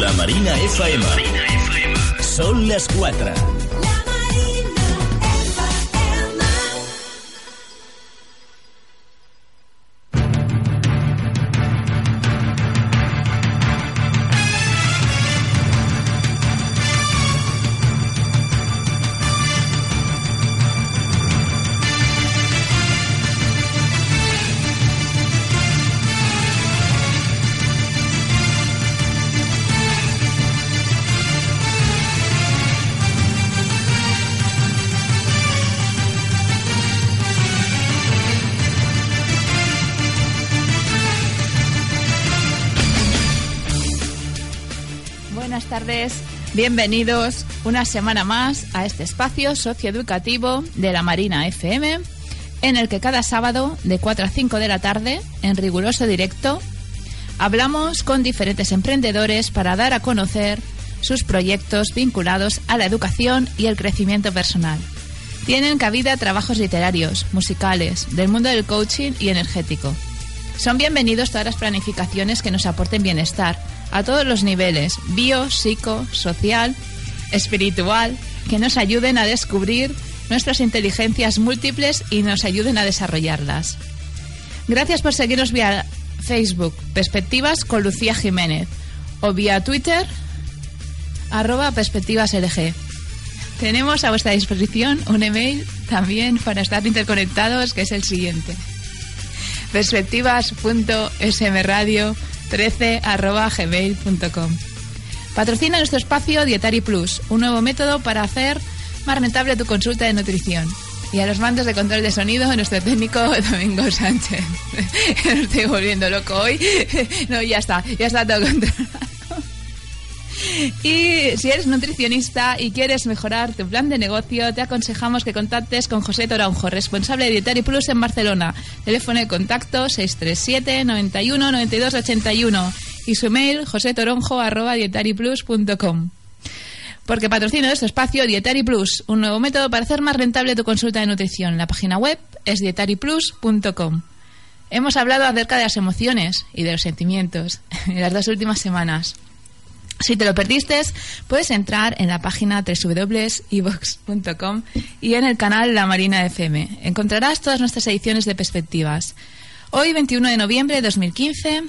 La Marina FM. Son las 4. Bienvenidos una semana más a este espacio socioeducativo de la Marina FM, en el que cada sábado de 4 a 5 de la tarde, en riguroso directo, hablamos con diferentes emprendedores para dar a conocer sus proyectos vinculados a la educación y el crecimiento personal. Tienen cabida trabajos literarios, musicales, del mundo del coaching y energético. Son bienvenidos todas las planificaciones que nos aporten bienestar a todos los niveles, bio, psico, social, espiritual, que nos ayuden a descubrir nuestras inteligencias múltiples y nos ayuden a desarrollarlas. Gracias por seguirnos vía Facebook, Perspectivas con Lucía Jiménez, o vía Twitter, arroba perspectivaslg. Tenemos a vuestra disposición un email también para estar interconectados, que es el siguiente. perspectivas.smradio13 Patrocina nuestro espacio Dietary Plus, un nuevo método para hacer más rentable tu consulta de nutrición. Y a los mandos de control de sonido, nuestro técnico Domingo Sánchez. Estoy volviendo loco hoy. No, ya está, ya está todo controlado. Y si eres nutricionista y quieres mejorar tu plan de negocio, te aconsejamos que contactes con José Toronjo, responsable de Dietary Plus en Barcelona. Teléfono de contacto 637 91 92 81 y su mail josetoronjo@dietaryplus.com. Porque patrocina nuestro espacio Dietary Plus, un nuevo método para hacer más rentable tu consulta de nutrición. La página web es dietaryplus.com. Hemos hablado acerca de las emociones y de los sentimientos en las dos últimas semanas. Si te lo perdiste, puedes entrar en la página www.evox.com y en el canal La Marina FM. Encontrarás todas nuestras ediciones de perspectivas. Hoy, 21 de noviembre de 2015,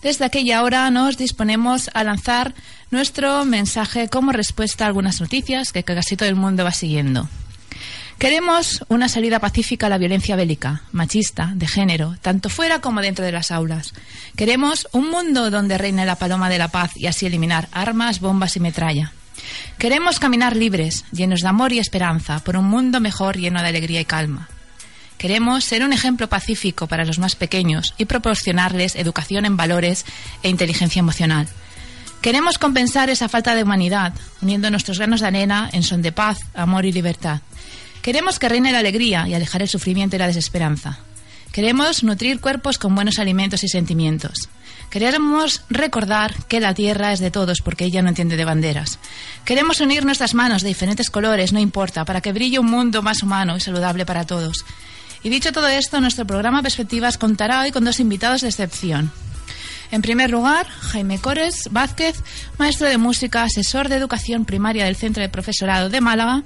desde aquella hora nos disponemos a lanzar nuestro mensaje como respuesta a algunas noticias que casi todo el mundo va siguiendo. Queremos una salida pacífica a la violencia bélica, machista, de género, tanto fuera como dentro de las aulas. Queremos un mundo donde reine la paloma de la paz y así eliminar armas, bombas y metralla. Queremos caminar libres, llenos de amor y esperanza, por un mundo mejor lleno de alegría y calma. Queremos ser un ejemplo pacífico para los más pequeños y proporcionarles educación en valores e inteligencia emocional. Queremos compensar esa falta de humanidad, uniendo nuestros granos de arena en son de paz, amor y libertad. Queremos que reine la alegría y alejar el sufrimiento y la desesperanza. Queremos nutrir cuerpos con buenos alimentos y sentimientos. Queremos recordar que la tierra es de todos porque ella no entiende de banderas. Queremos unir nuestras manos de diferentes colores, no importa, para que brille un mundo más humano y saludable para todos. Y dicho todo esto, nuestro programa Perspectivas contará hoy con dos invitados de excepción. En primer lugar, Jaime Cores Vázquez, maestro de música, asesor de educación primaria del Centro de Profesorado de Málaga,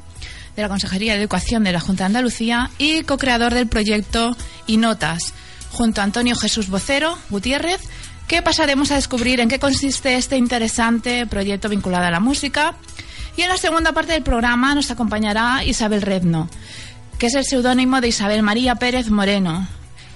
de la Consejería de Educación de la Junta de Andalucía y co-creador del proyecto Y Notas, junto a Antonio Jesús Vocero Gutiérrez, que pasaremos a descubrir en qué consiste este interesante proyecto vinculado a la música. Y en la segunda parte del programa nos acompañará Isabel Redno, que es el seudónimo de Isabel María Pérez Moreno,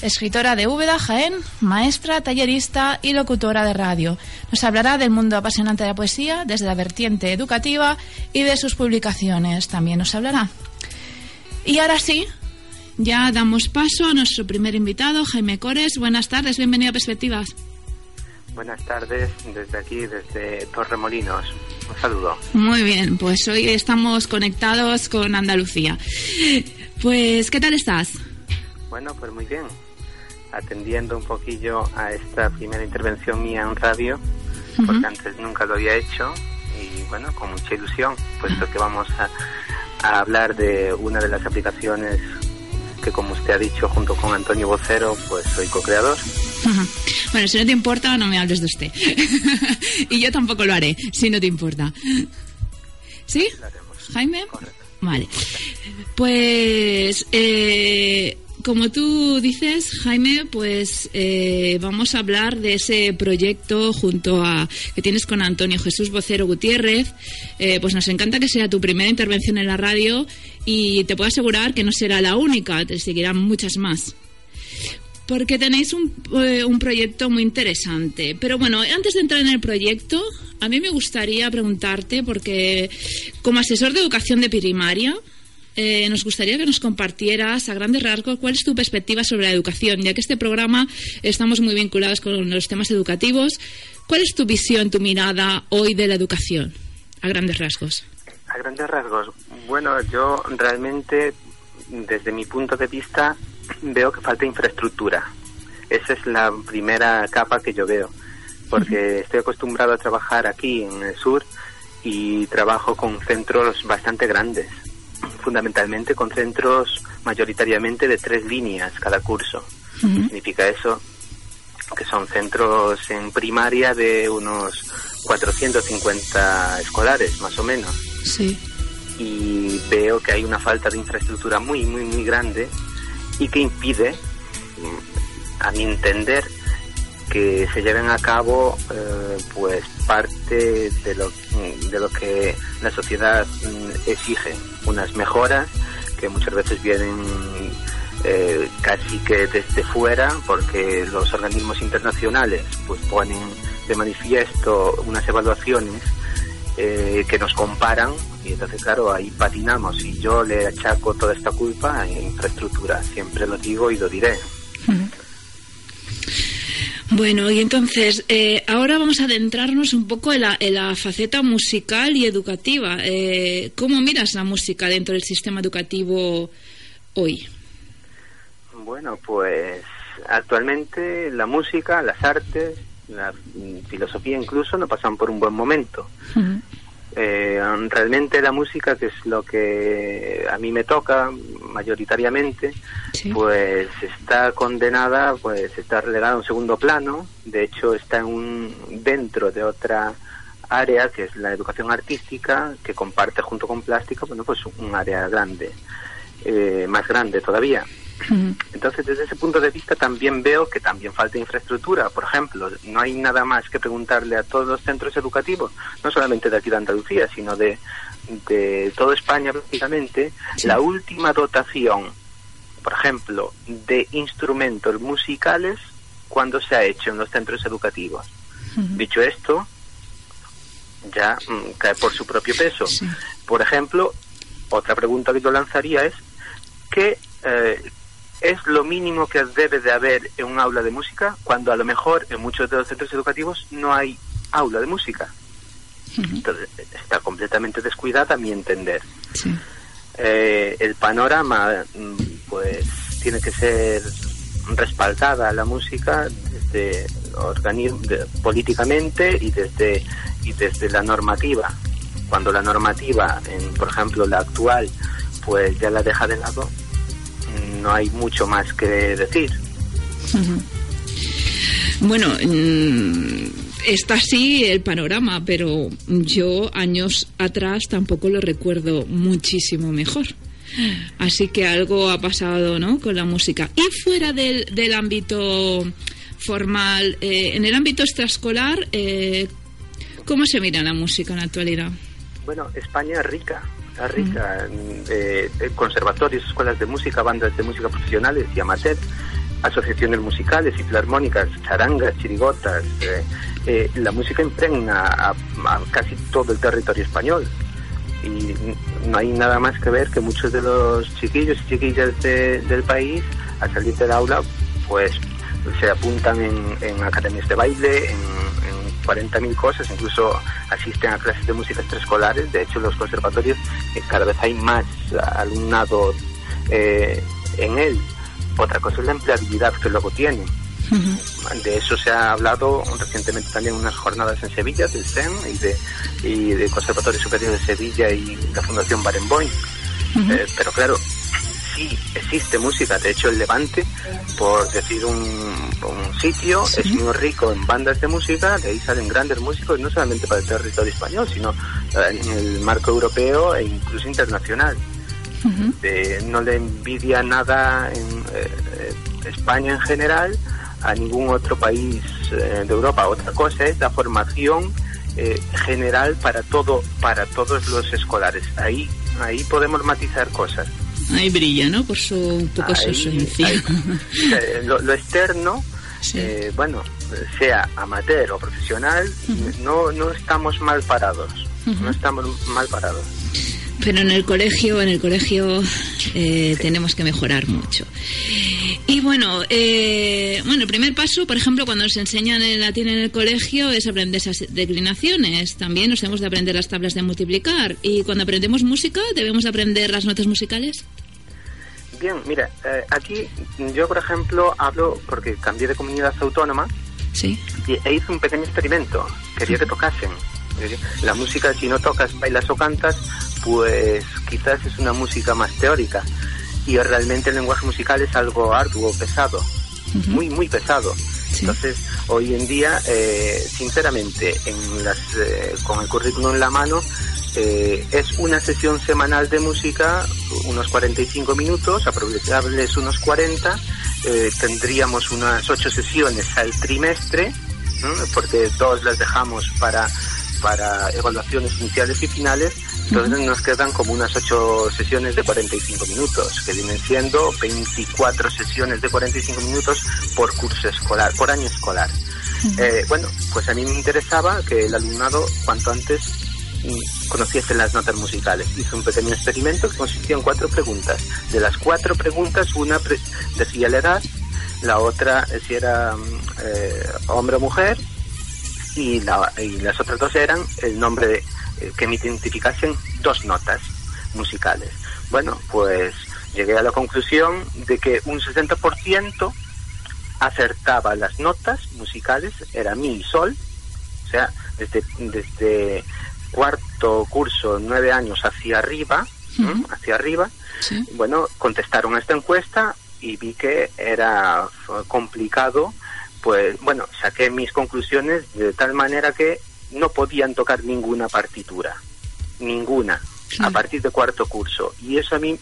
escritora de Úbeda, Jaén, maestra, tallerista y locutora de radio. Nos hablará del mundo apasionante de la poesía, desde la vertiente educativa y de sus publicaciones. También nos hablará. Y ahora sí, ya damos paso a nuestro primer invitado, Jaime Cores. Buenas tardes, bienvenido a Perspectivas. Buenas tardes desde aquí, desde Torremolinos. Un saludo. Muy bien, pues hoy estamos conectados con Andalucía. Pues, ¿qué tal estás? Bueno, pues muy bien. Atendiendo un poquillo a esta primera intervención mía en radio, porque antes nunca lo había hecho y bueno, con mucha ilusión, puesto que vamos a, a hablar de una de las aplicaciones que como usted ha dicho junto con Antonio Vocero, pues soy co-creador. Bueno, si no te importa, no me hables de usted. y yo tampoco lo haré, si no te importa. ¿Sí? Jaime. Vale. Pues eh, como tú dices, Jaime, pues eh, vamos a hablar de ese proyecto junto a que tienes con Antonio Jesús Vocero Gutiérrez. Eh, pues nos encanta que sea tu primera intervención en la radio y te puedo asegurar que no será la única, te seguirán muchas más. Porque tenéis un, eh, un proyecto muy interesante. Pero bueno, antes de entrar en el proyecto, a mí me gustaría preguntarte, porque como asesor de educación de primaria, eh, nos gustaría que nos compartieras a grandes rasgos cuál es tu perspectiva sobre la educación, ya que este programa estamos muy vinculados con los temas educativos. ¿Cuál es tu visión, tu mirada hoy de la educación, a grandes rasgos? A grandes rasgos. Bueno, yo realmente, desde mi punto de vista, veo que falta infraestructura. Esa es la primera capa que yo veo, porque estoy acostumbrado a trabajar aquí en el sur y trabajo con centros bastante grandes fundamentalmente con centros mayoritariamente de tres líneas cada curso. Significa eso que son centros en primaria de unos 450 escolares, más o menos. Sí. Y veo que hay una falta de infraestructura muy, muy, muy grande y que impide, a mi entender, que se lleven a cabo eh, pues parte de lo, de lo que la sociedad mm, exige, unas mejoras que muchas veces vienen eh, casi que desde fuera, porque los organismos internacionales pues ponen de manifiesto unas evaluaciones eh, que nos comparan y entonces claro ahí patinamos. Y yo le achaco toda esta culpa a infraestructura, siempre lo digo y lo diré. Bueno, y entonces, eh, ahora vamos a adentrarnos un poco en la, faceta musical y educativa. Eh, ¿Cómo miras la música dentro del sistema educativo hoy? Bueno, pues actualmente la música, las artes, la filosofía incluso no pasan por un buen momento. Eh, realmente la música, que es lo que a mí me toca mayoritariamente, pues está condenada, pues está relegada a un segundo plano. De hecho, está en un, dentro de otra área que es la educación artística, que comparte junto con plástica, bueno, pues un área grande, eh, más grande todavía. Entonces, desde ese punto de vista también veo que también falta infraestructura. Por ejemplo, no hay nada más que preguntarle a todos los centros educativos, no solamente de aquí de Andalucía, sino de, de toda España prácticamente, la última dotación, por ejemplo, de instrumentos musicales cuando se ha hecho en los centros educativos. Dicho esto, ya mm, cae por su propio peso. Por ejemplo, otra pregunta que yo lanzaría es, ¿qué, eh, es lo mínimo que debe de haber en un aula de música cuando a lo mejor en muchos de los centros educativos no hay aula de música. Entonces, está completamente descuidada a mi entender. Eh, el panorama, mm, pues, tiene que ser respaldada la música desde políticamente y desde y desde la normativa. Cuando la normativa, en, por ejemplo la actual, pues ya la deja de lado, no hay mucho más que decir. Bueno, mm, está así el panorama, pero yo años atrás tampoco lo recuerdo muchísimo mejor. Así que algo ha pasado ¿no? con la música. Y fuera del, del ámbito formal, eh, en el ámbito extraescolar, eh, ¿cómo se mira la música en la actualidad? Bueno, España es rica rica, eh, conservatorios, escuelas de música, bandas de música profesionales y amateur, asociaciones musicales y filarmónicas, charangas, chirigotas. Eh, eh, la música impregna a, casi todo el territorio español. y no hay nada más que ver que muchos de los chiquillos y chiquillas del país al salir del aula pues se apuntan en, academias de baile, en, en 40.000 cosas, incluso asisten a clases de música extraescolares, de hecho en los conservatorios eh, cada vez hay más alumnado eh, en él. Otra cosa es la empleabilidad que luego tiene. De eso se ha hablado recientemente también en unas jornadas en Sevilla del CEN y de, y de Conservatorio Superior de Sevilla y la Fundación Barenboim. Eh, pero claro, sí existe música. De hecho, el Levante, por decir un, sitio, es muy rico en bandas de música. De ahí salen grandes músicos, no solamente para el territorio español, sino eh, en el marco europeo e incluso internacional. no le envidia nada en eh, España en general a ningún otro país eh, de Europa. Otra cosa es la formación eh, general para todo, para todos los escolares. Ahí, ahí podemos matizar cosas. Ahí brilla, ¿no? Por su un poco su. Eh, lo, externo, bueno, sea amateur o profesional, no, no estamos mal parados. No estamos mal parados pero en el colegio, en el colegio eh, tenemos que mejorar mucho. Y bueno, eh, bueno, el primer paso, por ejemplo, cuando nos enseñan el latín en el colegio es aprender esas declinaciones. También nos hemos de aprender las tablas de multiplicar. Y cuando aprendemos música, debemos aprender las notas musicales. Bien, mira, eh, aquí yo, por ejemplo, hablo porque cambié de comunidad autónoma. Sí. Y, e hice un pequeño experimento. Quería que tocasen. La música, si no tocas, bailas o cantas, pues quizás es una música más teórica y realmente el lenguaje musical es algo arduo, pesado, muy, muy pesado. Entonces, hoy en día, eh, sinceramente, en las, eh, con el currículum en la mano, eh, es una sesión semanal de música, unos 45 minutos, aprovechables unos 40, tendríamos unas 8 sesiones al trimestre, porque dos las dejamos para, para evaluaciones iniciales y finales, entonces nos quedan como unas ocho sesiones de 45 minutos, que vienen siendo 24 sesiones de 45 minutos por curso escolar, por año escolar. Eh, bueno, pues a mí me interesaba que el alumnado cuanto antes conociese las notas musicales. Hice un pequeño experimento que consistía en cuatro preguntas. De las cuatro preguntas, una decía la edad, la otra si era mm, eh, hombre o mujer, y, la, y las otras dos eran el nombre de eh, que me identificasen dos notas musicales. Bueno, pues llegué a la conclusión de que un 60% acertaba las notas musicales, era mi sol, o sea, desde, desde cuarto curso, nueve años hacia arriba, hacia arriba, bueno, contestaron a esta encuesta y vi que era complicado, pues bueno, saqué mis conclusiones de tal manera que no podían tocar ninguna partitura, ninguna, a partir de cuarto curso. Y eso a mí,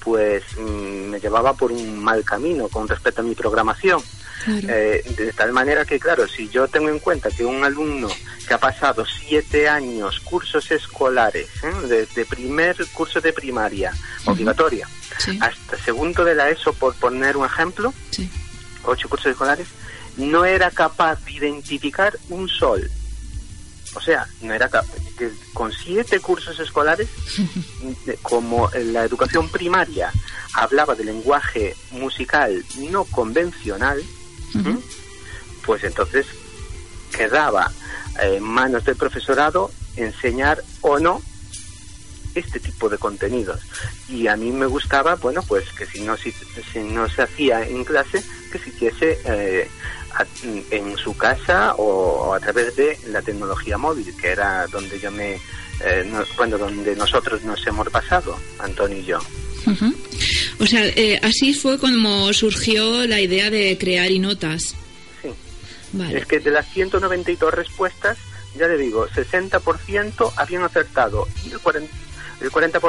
pues, mm, me llevaba por un mal camino con respecto a mi programación. Eh, de tal manera que, claro, si yo tengo en cuenta que un alumno que ha pasado siete años cursos escolares, desde de primer curso de primaria obligatoria hasta segundo de la ESO, por poner un ejemplo, ocho cursos escolares, no era capaz de identificar un sol, o sea, no era que con siete cursos escolares, como la educación primaria hablaba de lenguaje musical no convencional, pues entonces quedaba en manos del profesorado enseñar o no este tipo de contenidos. Y a mí me gustaba, bueno, pues que si no, si, no se hacía en clase, que se hiciese eh, en su casa o, a través de la tecnología móvil, que era donde yo me, eh, bueno, donde nosotros nos hemos pasado, Antonio y yo. O sea, eh, así fue como surgió la idea de crear y notas. Sí. Es que de las 192 respuestas, ya le digo, 60% habían acertado y el 40%, el 40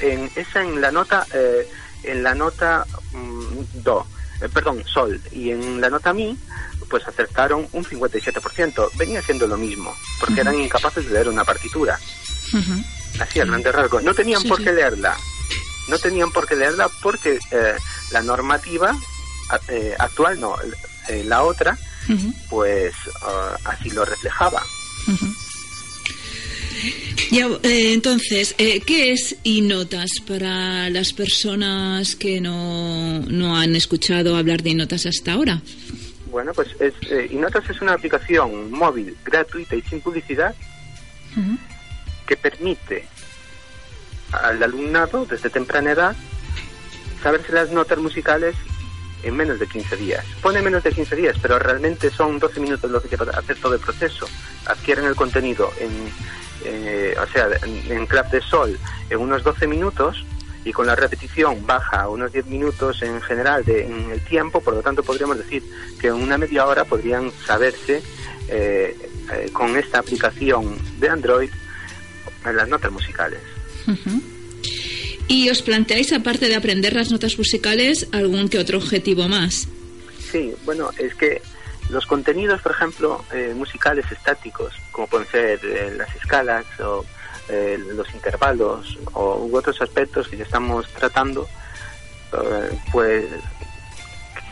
en esa en la nota eh, en la nota mm, do eh, perdón, Sol, y en la nota Mi, pues acertaron un 57%. Venía siendo lo mismo, porque eran incapaces de leer una partitura. Así, a grandes rasgos. No tenían por qué leerla. No tenían por qué leerla porque eh, la normativa eh, actual, no, la otra, pues ah, así lo reflejaba. Ya, eh, entonces, eh, ¿qué es Inotas para las personas que no, no han escuchado hablar de Inotas hasta ahora? Bueno, pues es, eh, Inotas es una aplicación móvil gratuita y sin publicidad que permite al alumnado desde temprana edad saberse las notas musicales en menos de 15 días. Pone menos de 15 días, pero realmente son 12 minutos lo que lleva hacer todo el proceso. Adquieren el contenido en, eh, o sea, en, en de sol en unos 12 minutos y con la repetición baja a unos 10 minutos en general de, en el tiempo, por lo tanto podríamos decir que en una media hora podrían saberse eh, eh, con esta aplicación de Android las notas musicales. ¿Y os planteáis, aparte de aprender las notas musicales, algún que otro objetivo más? Sí, bueno, es que los contenidos, por ejemplo, eh, musicales estáticos, como pueden ser eh, las escalas o eh, los intervalos o u otros aspectos que ya estamos tratando, eh, pues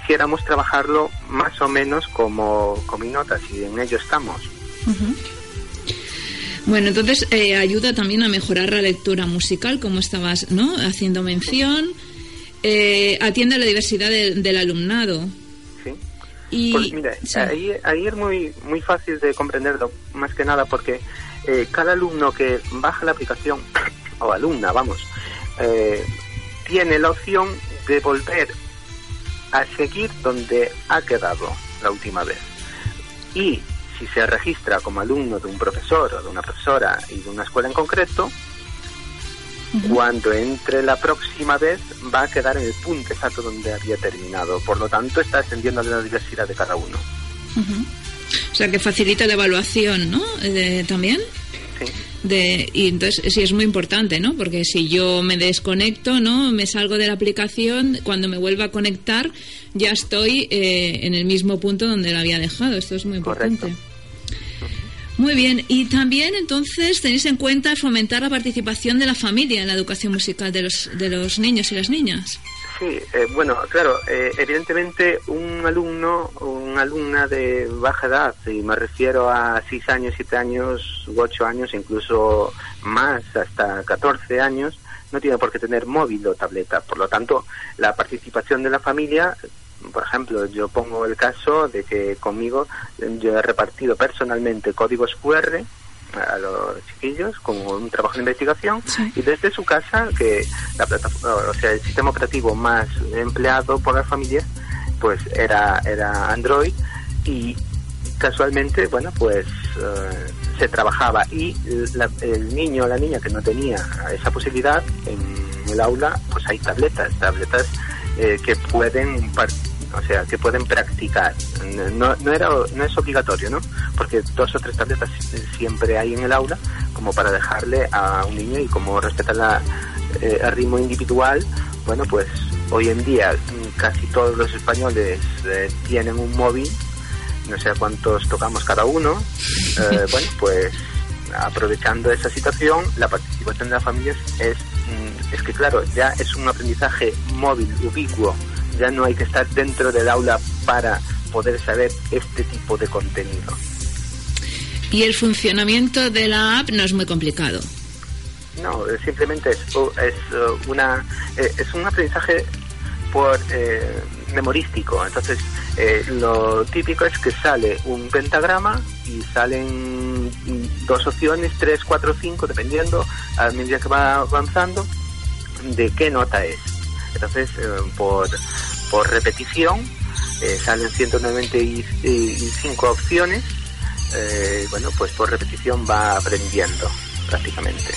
quisiéramos trabajarlo más o menos como, como notas y en ello estamos. Bueno, entonces eh, ayuda también a mejorar la lectura musical, como estabas ¿no? haciendo mención. Eh, atiende a la diversidad de- del alumnado. ¿sí? Y, Pues mira, sí. ahí, ahí es muy, muy fácil de comprenderlo, más que nada porque eh, cada alumno que baja la aplicación, o alumna, vamos, eh, tiene la opción de volver a seguir donde ha quedado la última vez. Y si se registra como alumno de un profesor o de una profesora y de una escuela en concreto, cuando entre la próxima vez va a quedar en el punto exacto donde había terminado. Por lo tanto, está ascendiendo a la diversidad de cada uno. O sea, que facilita la evaluación, ¿no? Eh, también. Sí. De, y entonces sí es muy importante, ¿no? Porque si yo me desconecto, ¿no? Me salgo de la aplicación, cuando me vuelva a conectar ya estoy eh, en el mismo punto donde la había dejado. Esto es muy importante. Correcto. Muy bien, y también entonces tenéis en cuenta fomentar la participación de la familia en la educación musical de los, de los niños y las niñas. Sí, eh, bueno, claro, eh, evidentemente un alumno una alumna de baja edad, y me refiero a 6 años, 7 años, u 8 años, incluso más, hasta 14 años, no tiene por qué tener móvil o tableta. Por lo tanto, la participación de la familia, por ejemplo, yo pongo el caso de que conmigo yo he repartido personalmente códigos QR a los chiquillos como un trabajo de investigación Sí. y desde su casa que la plataforma o sea el sistema operativo más empleado por las familias pues era era Android y casualmente bueno pues eh, se trabajaba y la- el niño o la niña que no tenía esa posibilidad en el aula pues hay tabletas tabletas eh, que pueden o sea que pueden practicar. No, no era no es obligatorio no porque dos o tres tabletas siempre hay en el aula como para dejarle a un niño y como respeta la, eh, el ritmo individual bueno pues hoy en día casi todos los españoles eh, tienen un móvil no sé cuántos tocamos cada uno eh, bueno pues aprovechando esa situación la participación de las familias es es que claro ya es un aprendizaje móvil ubicuo ya no hay que estar dentro del aula para poder saber este tipo de contenido Y el funcionamiento de la app no es muy complicado. No, eh, simplemente es, u- es eh, una eh, es un aprendizaje por eh, memorístico. Entonces, eh, lo típico es que sale un pentagrama y salen dos opciones, tres, cuatro, cinco, dependiendo a medida que va avanzando de qué nota es. Entonces, eh, por, por repetición, eh, salen 195 opciones. eh, bueno, pues por repetición va aprendiendo prácticamente.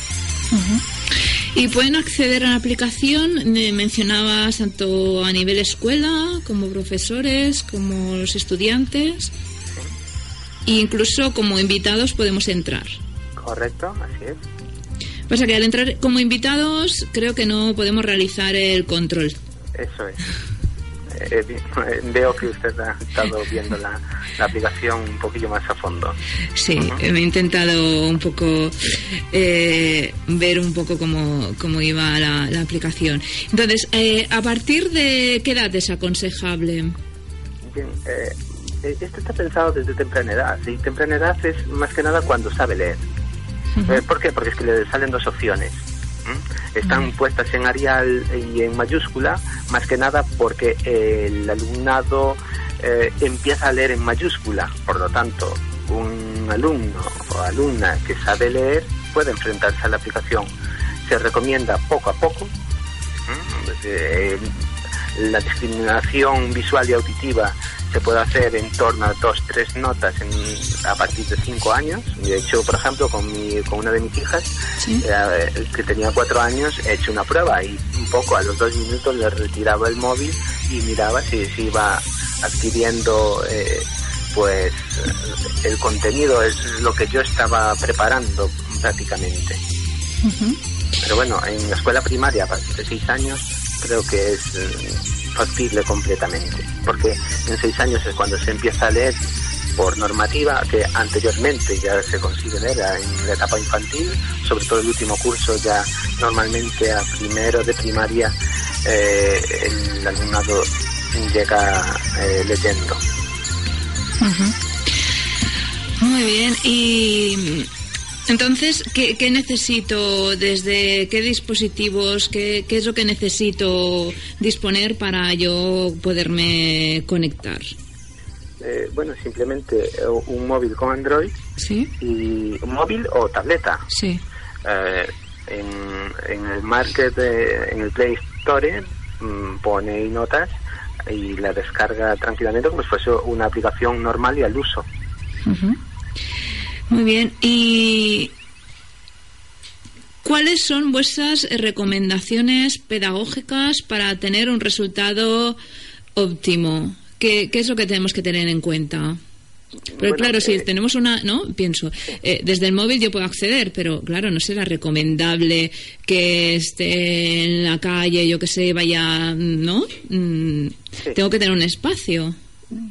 Y pueden acceder a la aplicación, eh, mencionabas tanto a nivel escuela, como profesores, como los estudiantes. E incluso como invitados podemos entrar. Correcto, así es. Pasa que al entrar como invitados creo que no podemos realizar el control. Eso es. Eh, eh, veo que usted ha estado viendo la, la aplicación un poquillo más a fondo. Sí, Ujú. he intentado un poco eh, ver un poco cómo, cómo iba la, la aplicación. Entonces, eh, ¿a partir de qué edad es aconsejable? Bien, eh, esto está pensado desde temprana edad. Y temprana edad es más que nada cuando sabe leer. Eh, ¿Por qué? Porque es que le salen dos opciones. Están puestas en Arial y en mayúscula, más que nada porque el alumnado eh, empieza a leer en mayúscula. Por lo tanto, un alumno o alumna que sabe leer puede enfrentarse a la aplicación. Se recomienda poco a poco. Eh, la discriminación visual y auditiva se puede hacer en torno a dos, tres notas en, a partir de cinco años. De hecho, por ejemplo, con, mi, con una de mis hijas, eh, que tenía cuatro años, he hecho una prueba y un poco a los dos minutos le retiraba el móvil y miraba si, si iba adquiriendo eh, pues el contenido, es lo que yo estaba preparando prácticamente. Pero bueno, en la escuela primaria a partir de seis años creo que es eh, factible completamente, porque en seis años es cuando se empieza a leer por normativa, que anteriormente ya se consigue leer en la etapa infantil, sobre todo el último curso ya normalmente a primero de primaria eh, el alumnado llega eh, leyendo. Muy bien, y entonces, ¿qué, necesito desde qué dispositivos, qué, es lo que necesito disponer para yo poderme conectar? Eh, bueno, simplemente eh, un móvil con Android ¿Sí? y un móvil o tableta. Sí. Eh, en, el market, en el Play Store, mm, pone notas y la descarga tranquilamente como si fuese una aplicación normal y al uso. Muy bien. ¿Y cuáles son vuestras recomendaciones pedagógicas para tener un resultado óptimo? ¿Qué, es lo que tenemos que tener en cuenta? Pero claro, si eh, tenemos una, ¿no? Pienso, eh, desde el móvil yo puedo acceder, pero claro, no será recomendable que esté en la calle, yo que sé, vaya, ¿no? Mm, tengo que tener un espacio.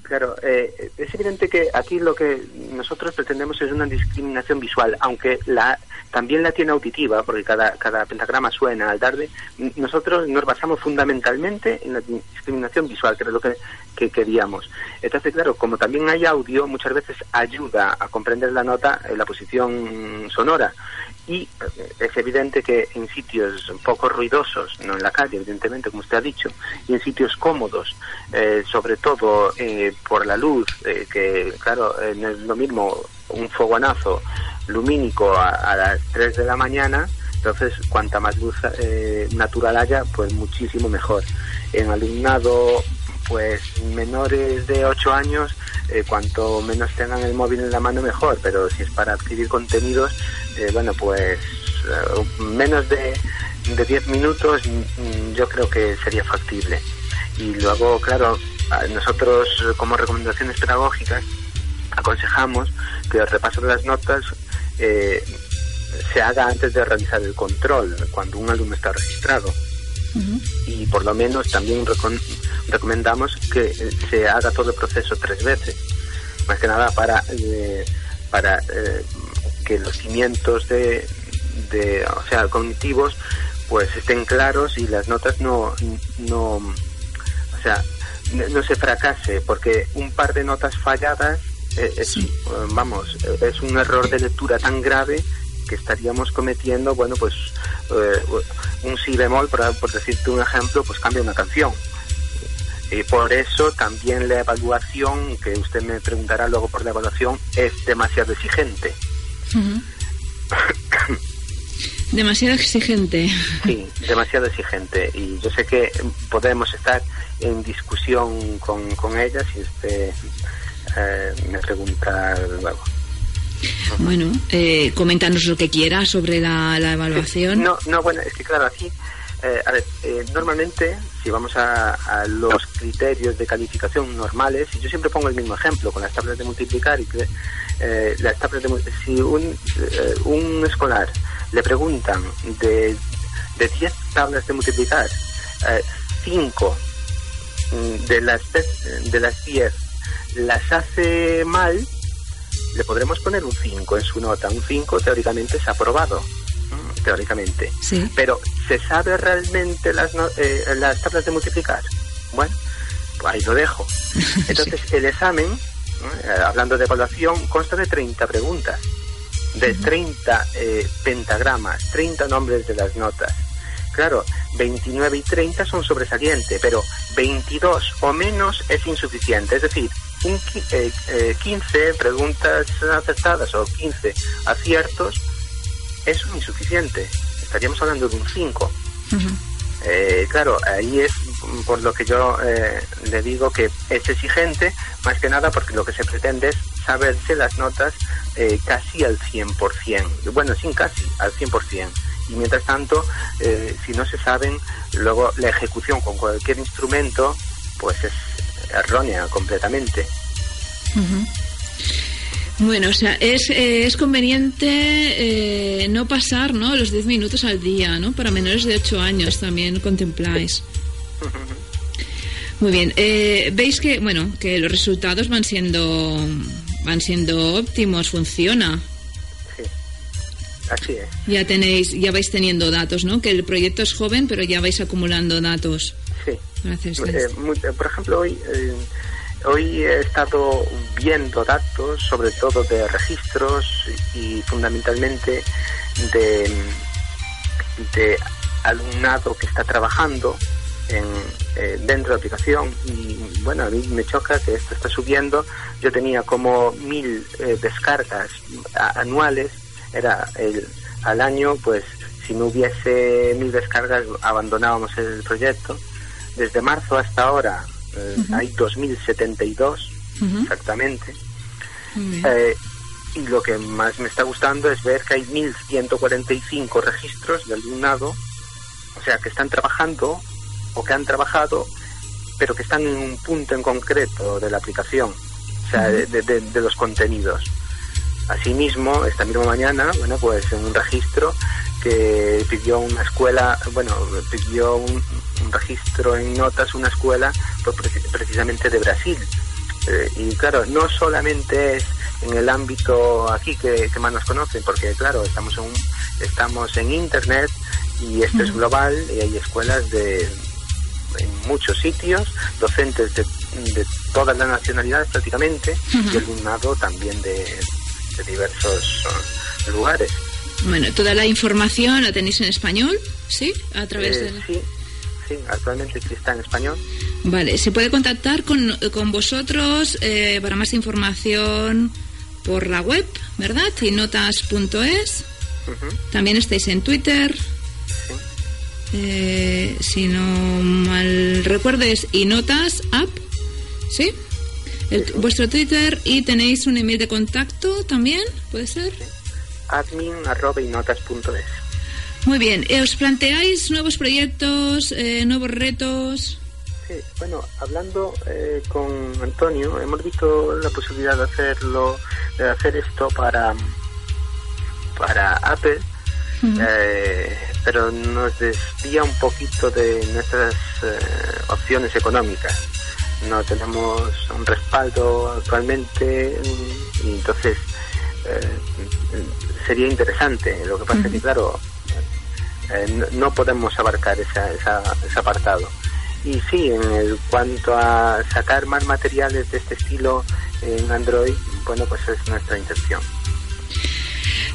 Claro, eh, es evidente que aquí lo que nosotros pretendemos es una discriminación visual, aunque la también la tiene auditiva, porque cada, cada pentagrama suena al darle. Nosotros nos basamos fundamentalmente en la discriminación visual, que es lo que, que queríamos. Entonces, claro, como también hay audio, muchas veces ayuda a comprender la nota en la posición sonora y eh, es evidente que en sitios poco ruidosos, no en la calle, evidentemente, como usted ha dicho, y en sitios cómodos, eh, sobre todo eh, por la luz, que claro, no es lo mismo un fogonazo lumínico a, las 3 de la mañana, entonces cuanta más luz natural haya, pues muchísimo mejor. En alumnado pues menores de 8 años, eh, cuanto menos tengan el móvil en la mano mejor, pero si es para adquirir contenidos, eh, bueno, pues eh, menos de, de 10 minutos mm, yo creo que sería factible. Y luego, claro, nosotros como recomendaciones pedagógicas aconsejamos que el repaso de las notas se haga antes de realizar el control, cuando un alumno está registrado. Y por lo menos también recomendamos que eh, se haga todo el proceso tres veces, más que nada para, eh, para eh, que los cimientos de, de, o sea, cognitivos pues estén claros y las notas no, no o sea, no se fracase, porque un par de notas falladas es, vamos, es un error de lectura tan grave que estaríamos cometiendo, bueno, pues un si bemol, por, por decirte un ejemplo, pues cambia una canción. Y por eso también la evaluación, que usted me preguntará luego por la evaluación, es demasiado exigente. demasiado exigente. Sí, demasiado exigente. Y yo sé que podemos estar en discusión con, con ella si usted eh, me pregunta luego. Bueno, eh, coméntanos lo que quiera sobre la, la evaluación. No, no, bueno, es que claro, aquí eh, a ver, eh, normalmente, si vamos a, los criterios de calificación normales, y yo siempre pongo el mismo ejemplo con las tablas de multiplicar, y que, eh, las tablas de si un, un escolar le preguntan de, de 10 tablas de multiplicar, 5 mm, de las, de las 10 las hace mal, le podremos poner un 5 en su nota. Un 5 teóricamente es aprobado teóricamente. Pero ¿se sabe realmente las, eh, las tablas de multiplicar? Bueno, pues ahí lo dejo. Entonces, el examen, eh, hablando de evaluación, consta de 30 preguntas. de 30 eh, pentagramas, 30 nombres de las notas. Claro, 29 y 30 son sobresalientes, pero 22 o menos es insuficiente. Es decir, un, 15 eh, preguntas acertadas o 15 aciertos es insuficiente. Estaríamos hablando de un 5. Eh, claro, ahí es por lo que yo eh, le digo que es exigente, más que nada porque lo que se pretende es saberse las notas eh, casi al 100%, bueno, sin casi, al 100%. Y mientras tanto, si no se saben, luego la ejecución con cualquier instrumento, pues es errónea completamente. Bueno, o sea, es, eh, es conveniente eh, no pasar ¿no? los 10 minutos al día, ¿no? Para menores de 8 años también contempláis. Muy bien. Eh, Veis que, bueno, que los resultados van siendo, van siendo óptimos, funciona. Sí, así es. Ya tenéis, ya vais teniendo datos, ¿no? Que el proyecto es joven, pero ya vais acumulando datos. Sí. Gracias. por ejemplo, hoy Hoy he estado viendo datos, sobre todo de registros y fundamentalmente de, de alumnado que está trabajando en, eh, dentro de la aplicación y bueno, a mí me choca que esto está subiendo. Yo tenía como mil eh, descargas anuales, era el, al año, pues si no hubiese mil descargas abandonábamos el proyecto. Desde marzo hasta ahora eh, hay 2072 exactamente. Eh, y lo que más me está gustando es ver que hay 1145 registros de alumnado, o sea, que están trabajando o que han trabajado, pero que están en un punto en concreto de la aplicación, o sea, de, de, los contenidos. Asimismo, esta misma mañana, bueno, pues en un registro que pidió una escuela, bueno, pidió un, registro en notas una escuela pues, precisamente de Brasil. Eh, y claro, no solamente es en el ámbito aquí que, más nos conocen, porque claro, estamos en, estamos en Internet y esto es global y hay escuelas de en muchos sitios, docentes de, todas las nacionalidades prácticamente y alumnado también de, de diversos uh, lugares. Bueno, toda la información la tenéis en español, ¿sí? A través eh, de... Sí, sí, actualmente sí está en español. Vale, se puede contactar con, con vosotros eh, para más información por la web, ¿verdad? Inotas.es. También estáis en Twitter. Eh, si no mal recuerdo es Inotas App, ¿sí? Vuestro Twitter y tenéis un email de contacto también, ¿puede ser? admin.inotas.es. Muy bien, eh, ¿os planteáis nuevos proyectos, eh, nuevos retos? Sí, bueno, hablando eh, con Antonio, hemos visto la posibilidad de hacerlo, de hacer esto para, para Apple, pero nos desvía un poquito de nuestras opciones económicas. No tenemos un respaldo actualmente y entonces sería interesante. Lo que pasa es que, claro, eh, no, podemos abarcar esa, ese apartado. Y sí, en el, cuanto a sacar más materiales de este estilo en Android, bueno, pues es nuestra intención.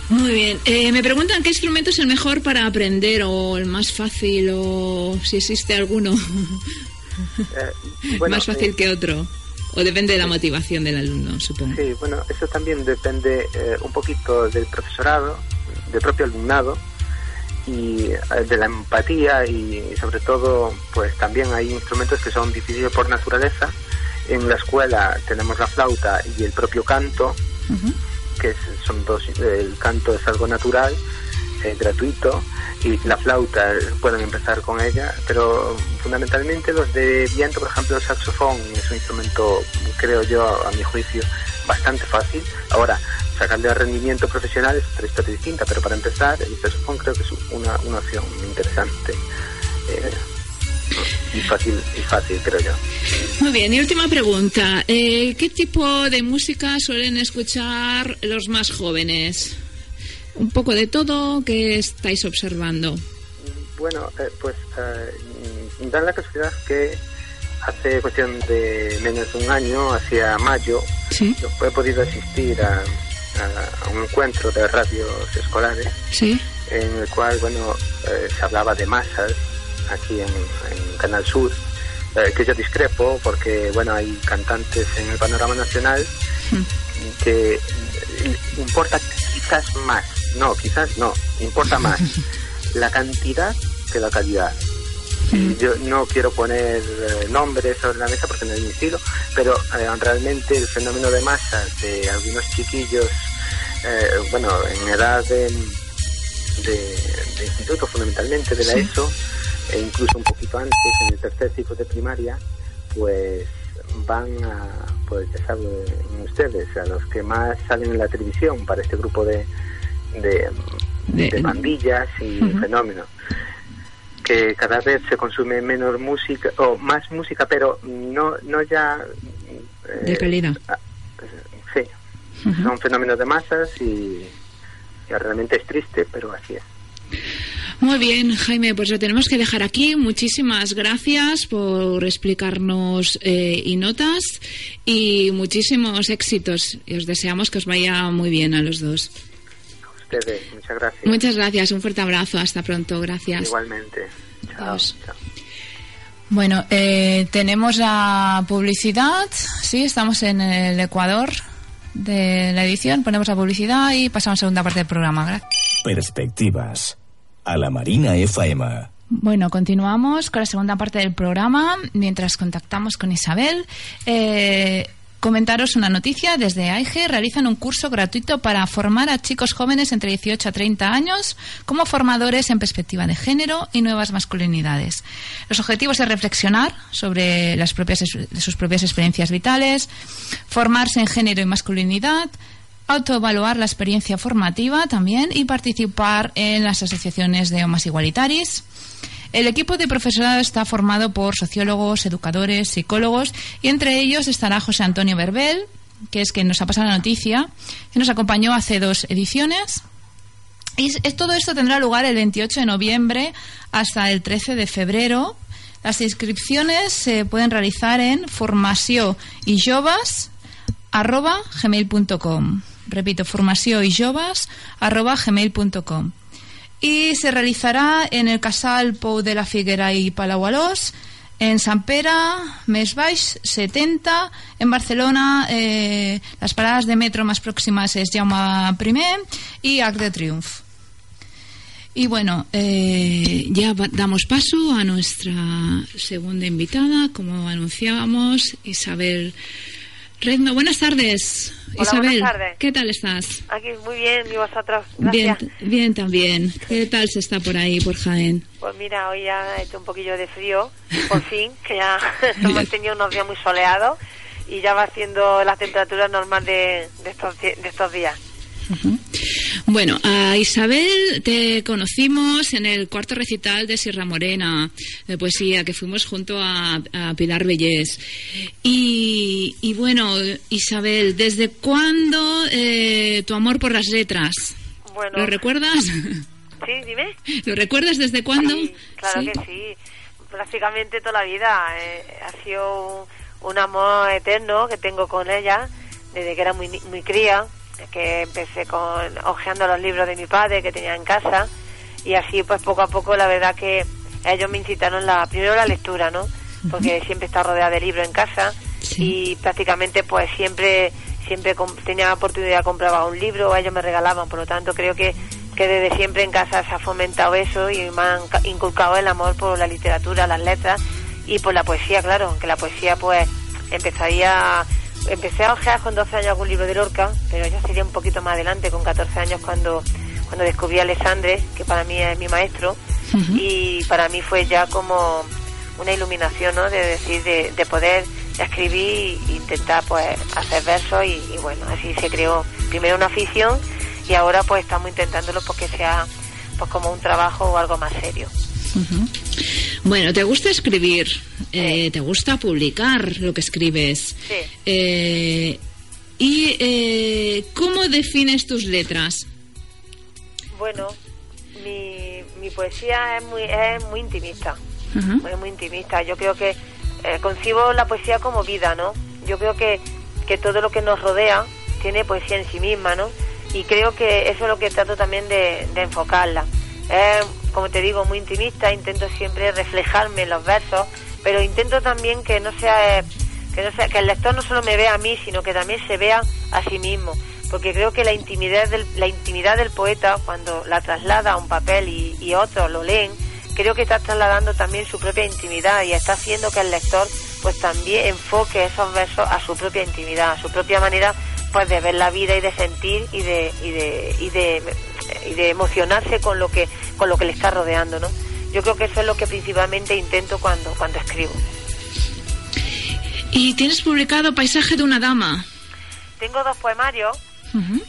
Muy bien. Eh, me preguntan qué instrumento es el mejor para aprender o el más fácil o si existe alguno eh, más fácil que otro. ¿O depende de la motivación del alumno, supongo? Sí, bueno, eso también depende eh, un poquito del profesorado, del propio alumnado y eh, de la empatía y sobre todo, pues también hay instrumentos que son difíciles por naturaleza. En la escuela tenemos la flauta y el propio canto, que son dos, el canto es algo natural, gratuito, y la flauta pueden empezar con ella, pero fundamentalmente los de viento, por ejemplo, el saxofón es un instrumento, creo yo, a mi juicio, bastante fácil. Ahora, sacarle rendimiento profesional es otra historia distinta, pero para empezar, el saxofón creo que es una, una opción interesante. Eh, y fácil, y fácil, creo yo. Muy bien, y última pregunta. Eh, ¿Qué tipo de música suelen escuchar los más jóvenes? Un poco de todo que estáis observando. Bueno, eh, pues eh, da la casualidad que hace cuestión de menos de un año, hacia mayo, he podido asistir a, a, un encuentro de radios escolares sí. en el cual bueno eh, se hablaba de masas aquí en, Canal Sur eh, que yo discrepo porque bueno hay cantantes en el panorama nacional hmm. que importa quizás más no quizás no importa más la cantidad que la calidad. Yo no quiero poner eh, nombres sobre la mesa porque no es mi estilo, pero eh, realmente el fenómeno de masas de algunos chiquillos, eh, bueno, en edad de, instituto fundamentalmente, de la ESO, e incluso un poquito antes, en el tercer ciclo de primaria, pues van a, pues ya saben ustedes, a los que más salen en la televisión para este grupo de, de, bandillas y fenómenos que cada vez se consume menos música o más música, pero no no ya de eh, calidad. Ah, sí, son fenómenos de masas y, realmente es triste, pero así es. Muy bien, Jaime, pues lo tenemos que dejar aquí. Muchísimas gracias por explicarnos eh, y notas y muchísimos éxitos. Y os deseamos que os vaya muy bien a los dos muchas gracias. Muchas gracias, un fuerte abrazo, hasta pronto, gracias. Igualmente. Chao. Bueno, eh, tenemos la publicidad, sí, estamos en el Ecuador de la edición, ponemos la publicidad y pasamos a segunda parte del programa. Gracias. Perspectivas, a la Marina FM. Bueno, continuamos con la segunda parte del programa mientras contactamos con Isabel. Eh, Comentaros una noticia. Desde AIGE realizan un curso gratuito para formar a chicos jóvenes entre 18 a 30 años como formadores en perspectiva de género y nuevas masculinidades. Los objetivos es reflexionar sobre las propias, sus propias experiencias vitales, formarse en género y masculinidad, autoevaluar la experiencia formativa también y participar en las asociaciones de homas igualitaris el equipo de profesorado está formado por sociólogos, educadores, psicólogos y entre ellos estará José Antonio Verbel, que es quien nos ha pasado la noticia, que nos acompañó hace dos ediciones. Y todo esto tendrá lugar el 28 de noviembre hasta el 13 de febrero. Las inscripciones se pueden realizar en formacióyjovas.gmail.com Repito, formacióyjovas.gmail.com y se realizará en el Casal Pou de la Figuera y Palagualós, en San Pera, Mes 70, en Barcelona eh, las paradas de metro más próximas es Jaume I y Arc de Triunf. Y bueno, eh, ya damos paso a nuestra segunda invitada, como anunciábamos, Isabel Redno. Buenas tardes. Isabel, ¿qué tal estás? Aquí muy bien, y vosotros. Bien, bien también. ¿Qué tal se está por ahí, por Jaén? Pues mira, hoy ha hecho un poquillo de frío, por fin, que ya hemos tenido unos días muy soleados y ya va haciendo la temperatura normal de, estos, de estos días. Bueno, a Isabel te conocimos en el cuarto recital de Sierra Morena de poesía que fuimos junto a, Pilar Bellés. Y, bueno, Isabel, ¿desde cuándo eh, tu amor por las letras? Bueno, ¿Lo recuerdas? Sí, dime. ¿Lo recuerdas desde cuándo? claro que sí. Prácticamente toda la vida. Eh, ha sido un, amor eterno que tengo con ella desde que era muy, muy cría que empecé con hojeando los libros de mi padre que tenía en casa y así pues poco a poco la verdad que ellos me incitaron la primero la lectura no porque siempre está rodeada de libros en casa y prácticamente pues siempre siempre tenía oportunidad compraba un libro ellos me regalaban. Por lo tanto creo que que desde siempre en casa se ha fomentado eso y me han inculcado el amor por la literatura las letras y por la poesía claro que la poesía pues empezaría empecé a ojear con 12 años algún libro de Lorca, pero ya sería un poquito más adelante, con 14 años, cuando, cuando descubrí a Alessandre, que para mí es mi maestro, y para mí fue ya como una iluminación, ¿no? De decir, de, de poder escribir e intentar, pues, hacer versos, y, bueno, así se creó primero una afición, y ahora, pues, estamos intentándolo porque sea, pues, como un trabajo o algo más serio. Bueno, ¿te gusta escribir? Eh, ¿Te gusta publicar lo que escribes? Sí. Eh, ¿Y eh, cómo defines tus letras? Bueno, mi, mi poesía es muy, es muy intimista. Es muy intimista. Yo creo que concibo la poesía como vida, ¿no? Yo creo que, que todo lo que nos rodea tiene poesía en sí misma, ¿no? y creo que eso es lo que trato también de, de enfocarla. Es, como te digo, muy intimista, intento siempre reflejarme en los versos, pero intento también que no sea que no sea que el lector no solo me vea a mí, sino que también se vea a sí mismo, porque creo que la intimidad del, la intimidad del poeta cuando la traslada a un papel y, y otros lo leen, creo que está trasladando también su propia intimidad y está haciendo que el lector pues también enfoque esos versos a su propia intimidad, a su propia manera pues de ver la vida y de sentir y de y de y de, y de emocionarse con lo que con lo que le está rodeando, ¿no? Yo creo que eso es lo que principalmente intento cuando cuando escribo. Y tienes publicado Paisaje de una dama. Tengo dos poemarios.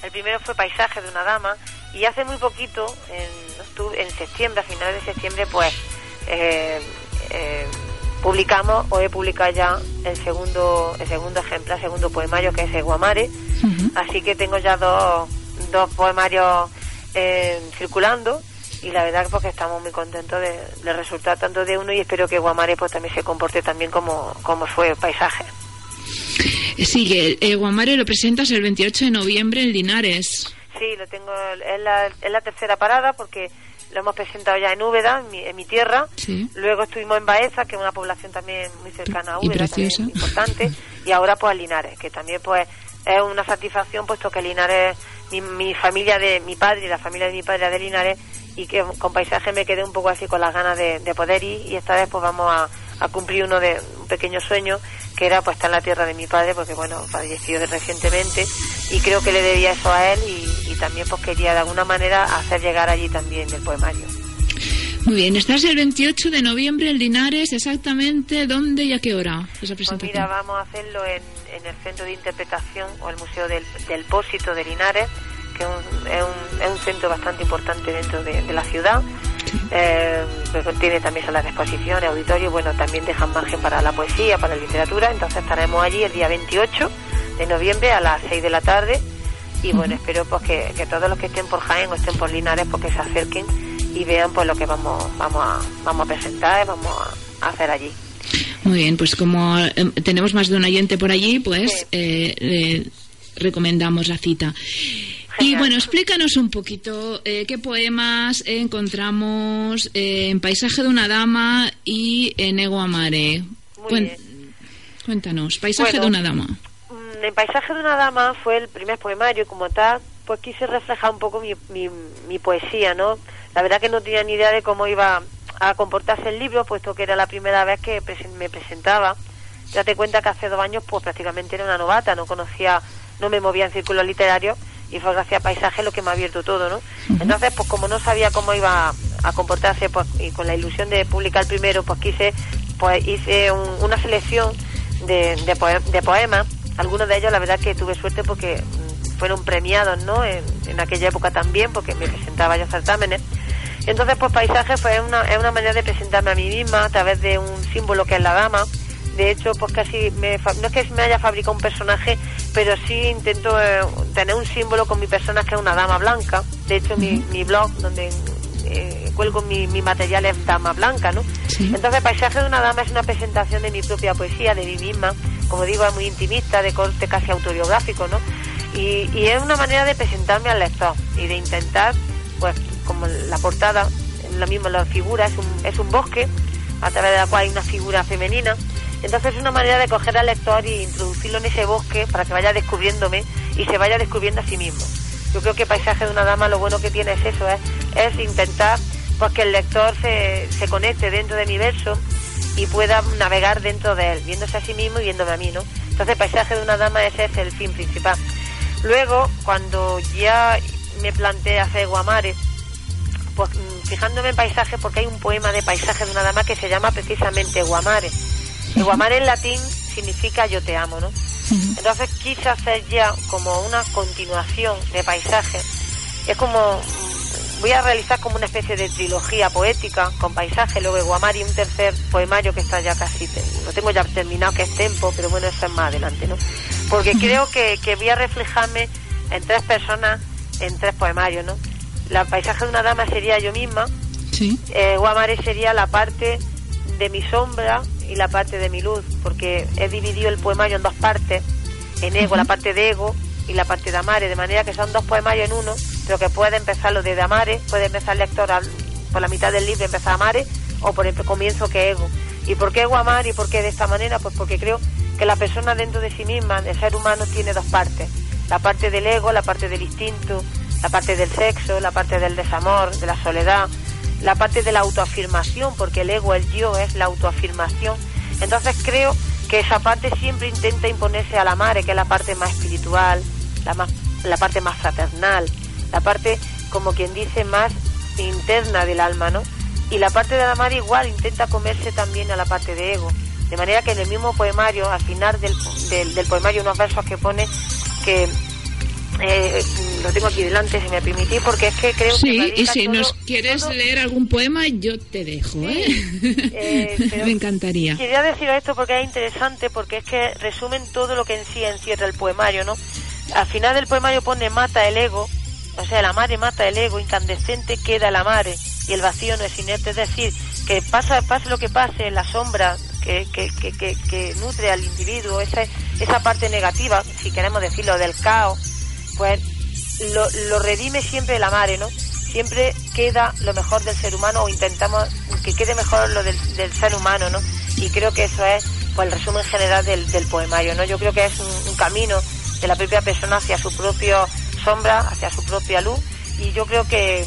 El primero fue Paisaje de una dama y hace muy poquito, en, octubre- en septiembre, a finales de septiembre, pues eh, eh, publicamos o he publicado ya el segundo el segundo ejemplar, segundo poemario que es el Guamare. Así que tengo ya dos, dos poemarios eh, circulando y la verdad pues que estamos muy contentos de- del resultado tanto de uno y espero que Guamare pues también se comporte también como, como fue Paisaje. Sigue, el Guamare lo presentas el 28 de noviembre en Linares. Sí, lo tengo, es la, es la tercera parada porque lo hemos presentado ya en Úbeda, en mi, en mi tierra. Sí. Luego estuvimos en Baeza, que es una población también muy cercana a Y Úbeda, también importante. Y ahora pues en Linares, que también pues es una satisfacción puesto que Linares, mi, mi familia de mi padre y la familia de mi padre de Linares y que con paisaje me quedé un poco así con las ganas de, de poder ir y esta vez pues vamos a, a cumplir uno de un pequeño sueño que era pues estar en la tierra de mi padre porque bueno falleció recientemente y creo que le debía eso a él y, y también pues quería de alguna manera hacer llegar allí también el poemario. Muy bien, estás el 28 de noviembre en Linares, exactamente dónde y a qué hora esa pues presentación. mira vamos a hacerlo en, en el centro de interpretación o el museo del, del Pósito de Linares que es un, es un, es un centro bastante importante dentro de, de la ciudad eh, contiene también salas de exposiciones, auditorios, bueno, también dejan margen para la poesía, para la literatura, entonces estaremos allí el día 28 de noviembre a las 6 de la tarde y bueno, espero pues que, que todos los que estén por Jaén o estén por Linares pues que se acerquen y vean pues lo que vamos vamos a, vamos a presentar, vamos a, hacer allí. Muy bien, pues como eh, tenemos más de un oyente por allí, pues Sí. eh, recomendamos la cita. Y bueno, explícanos un poquito eh, qué poemas encontramos eh, en Paisaje de una dama y en Ego Amare. Muy bien. Cuéntanos, Paisaje Bueno. de una dama. Mm, El paisaje de una dama fue el primer poemario y como tal, pues quise reflejar un poco mi, mi, mi poesía, ¿no? La verdad que no tenía ni idea de cómo iba a comportarse el libro, puesto que era la primera vez que me presentaba. Date cuenta que hace dos años, pues prácticamente era una novata, no conocía, no me movía en círculos literarios y fue gracias a Paisaje lo que me ha abierto todo, ¿no? Entonces, pues como no sabía cómo iba a comportarse, pues y con la ilusión de publicar primero, pues quise, pues hice un- una selección de, de, poe- de poemas. Algunos de ellos, la verdad que tuve suerte porque mm, fueron premiados, ¿no? En, en aquella época también, porque me presentaba yo a certámenes. Entonces, pues paisaje es, una, es una manera de presentarme a mí misma a través de un símbolo que es la dama. De hecho, pues casi me, no es que me haya fabricado un personaje, pero sí intento eh, tener un símbolo con mi persona que es una dama blanca. De hecho, mi, mi blog, donde eh, cuelgo mi, mi material es dama blanca, ¿no? Sí. Entonces, Paisaje de una dama es una presentación de mi propia poesía, de mí misma. Como digo, es muy intimista, de corte casi autobiográfico, ¿no? Y, y es una manera de presentarme al lector y de intentar, pues, como la portada, lo mismo, la figura es un, es un bosque a través de la cual hay una figura femenina. Entonces es una manera de coger al lector y introducirlo en ese bosque para que vaya descubriéndome y se vaya descubriendo a sí mismo. Yo creo que Paisaje de una dama lo bueno que tiene es eso, es, es intentar pues que el lector se, se conecte dentro de mi verso y pueda navegar dentro de él, viéndose a sí mismo y viéndome a mí, ¿no? Entonces Paisaje de una dama ese es el fin principal. Luego, cuando ya me planteé hacer Guamare, pues mm, fijándome en paisaje, porque hay un poema de paisaje de una dama que se llama precisamente Guamare. El Guamare en latín significa yo te amo, ¿no? Entonces quise hacer ya como una continuación de paisaje. Es como, mm, voy a realizar como una especie de trilogía poética con paisaje, luego de Guamare y un tercer poemario que está ya casi, lo tengo ya terminado, que es Tempo, pero bueno, eso es más adelante, ¿no? Porque creo que, que voy a reflejarme en tres personas, en tres poemarios, ¿no? La paisaje de una dama sería yo misma, Sí. eh, Guamare sería la parte de mi sombra y la parte de mi luz, porque he dividido el poemario en dos partes, en ego, la parte de ego y la parte de Amare, de manera que son dos poemarios en uno, pero que puede empezarlo desde Amare, puede empezar el lector por la mitad del libro empezar Amare o por el comienzo que Ego. ¿Y por qué Ego Amar y por qué de esta manera? Pues porque creo que la persona dentro de sí misma, el ser humano, tiene dos partes. La parte del ego, la parte del instinto, la parte del sexo, la parte del desamor, de la soledad, la parte de la autoafirmación, porque el ego, el yo, es la autoafirmación. Entonces creo que esa parte siempre intenta imponerse a la madre, que es la parte más espiritual, la, más, la parte más fraternal, la parte, como quien dice, más interna del alma, ¿no? Y la parte de la madre igual intenta comerse también a la parte de ego. De manera que en el mismo poemario, al final del, del, poemario, unos versos que pone que eh, lo tengo aquí delante, si me permitís, porque es que creo que... Sí, y si nos quieres leer algún poema, yo te dejo, ¿eh? eh me encantaría. Quería decir esto porque es interesante, porque es que resumen todo lo que en sí encierra el poemario, ¿no? Al final del poemario pone mata el ego, o sea, la madre mata el ego, incandescente queda la madre y el vacío no es inerte, es decir, que pasa, pase lo que pase, la sombra que, que, que, que, nutre al individuo, esa, esa parte negativa, si queremos decirlo, del caos, pues lo, lo redime siempre la madre, ¿no? Siempre queda lo mejor del ser humano o intentamos que quede mejor lo del, ser humano, ¿no? Y creo que eso es pues el resumen general del, del poemario, ¿no? Yo creo que es un, camino de la propia persona hacia su propia sombra, hacia su propia luz, y yo creo que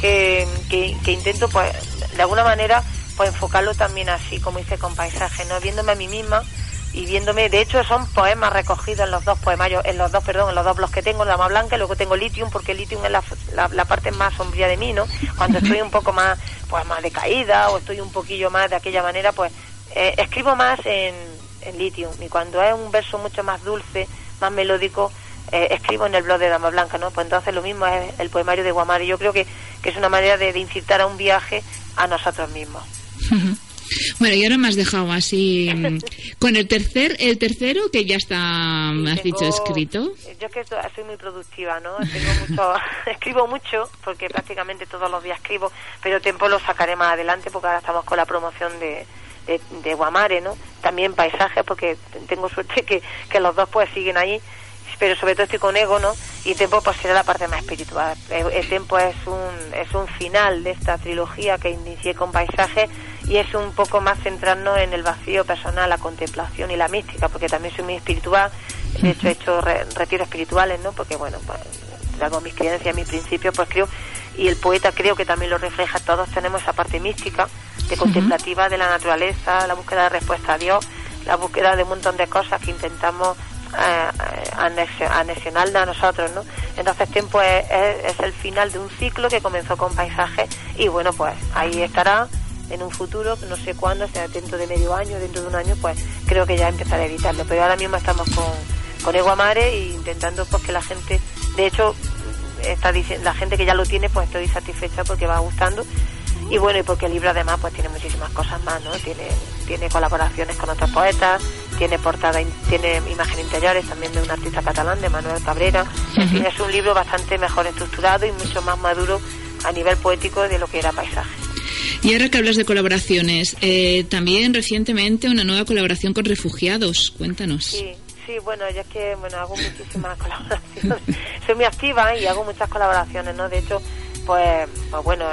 que, que, intento, pues, de alguna manera, pues enfocarlo también así, como hice con paisaje, ¿no? Viéndome a mí misma y viéndome, de hecho son poemas recogidos en los dos poemarios, en los dos, perdón, en los dos blogs que tengo, más blanca y luego tengo Lithium, porque Lithium es la, la, parte más sombría de mí, ¿no? Cuando estoy un poco más, pues más decaída o estoy un poquillo más de aquella manera, pues eh, escribo más en, en Lithium y cuando es un verso mucho más dulce, más melódico, eh, escribo en el blog de Dama Blanca, ¿no? Pues entonces lo mismo es el poemario de Guamari. Yo creo que, que es una manera de, incitar a un viaje a nosotros mismos. Bueno, y ahora me has dejado así mm, con el tercer, el tercero que ya está, me has dicho, escrito. Yo que soy muy productiva, ¿no? Tengo mucho, escribo mucho porque prácticamente todos los días escribo, pero tiempo lo sacaré más adelante porque ahora estamos con la promoción de, de, Guamare, ¿no? También paisajes porque tengo suerte que, que los dos pues siguen ahí pero sobre todo estoy con ego, ¿no? Y Tempo pues será la parte más espiritual. El, Tempo es un, es un final de esta trilogía que inicié con paisaje y es un poco más centrarnos en el vacío personal, la contemplación y la mística, porque también soy muy espiritual, de hecho he hecho retiros espirituales, ¿no? Porque bueno, pues hago mis creencias, mis principios, pues creo, y el poeta creo que también lo refleja, todos tenemos esa parte mística, de contemplativa de la naturaleza, la búsqueda de respuesta a Dios, la búsqueda de un montón de cosas que intentamos anexional a nosotros, ¿no? Entonces tiempo es, es, el final de un ciclo que comenzó con paisajes y bueno, pues ahí estará en un futuro, no sé cuándo, sea dentro de medio año, dentro de un año, pues creo que ya empezaré a editarlo. Pero ahora mismo estamos con, con Eguamare e intentando pues que la gente, de hecho, está diciendo, la gente que ya lo tiene, pues estoy satisfecha porque va gustando y bueno y porque el libro además pues tiene muchísimas cosas más no tiene tiene colaboraciones con otros poetas tiene portada tiene imágenes interiores también de un artista catalán de Manuel Cabrera en fin es un libro bastante mejor estructurado y mucho más maduro a nivel poético de lo que era paisaje y ahora que hablas de colaboraciones eh, también recientemente una nueva colaboración con refugiados cuéntanos sí Sí, bueno, yo es que bueno, hago muchísimas colaboraciones. Soy muy activa y hago muchas colaboraciones, ¿no? De hecho, pues, pues bueno,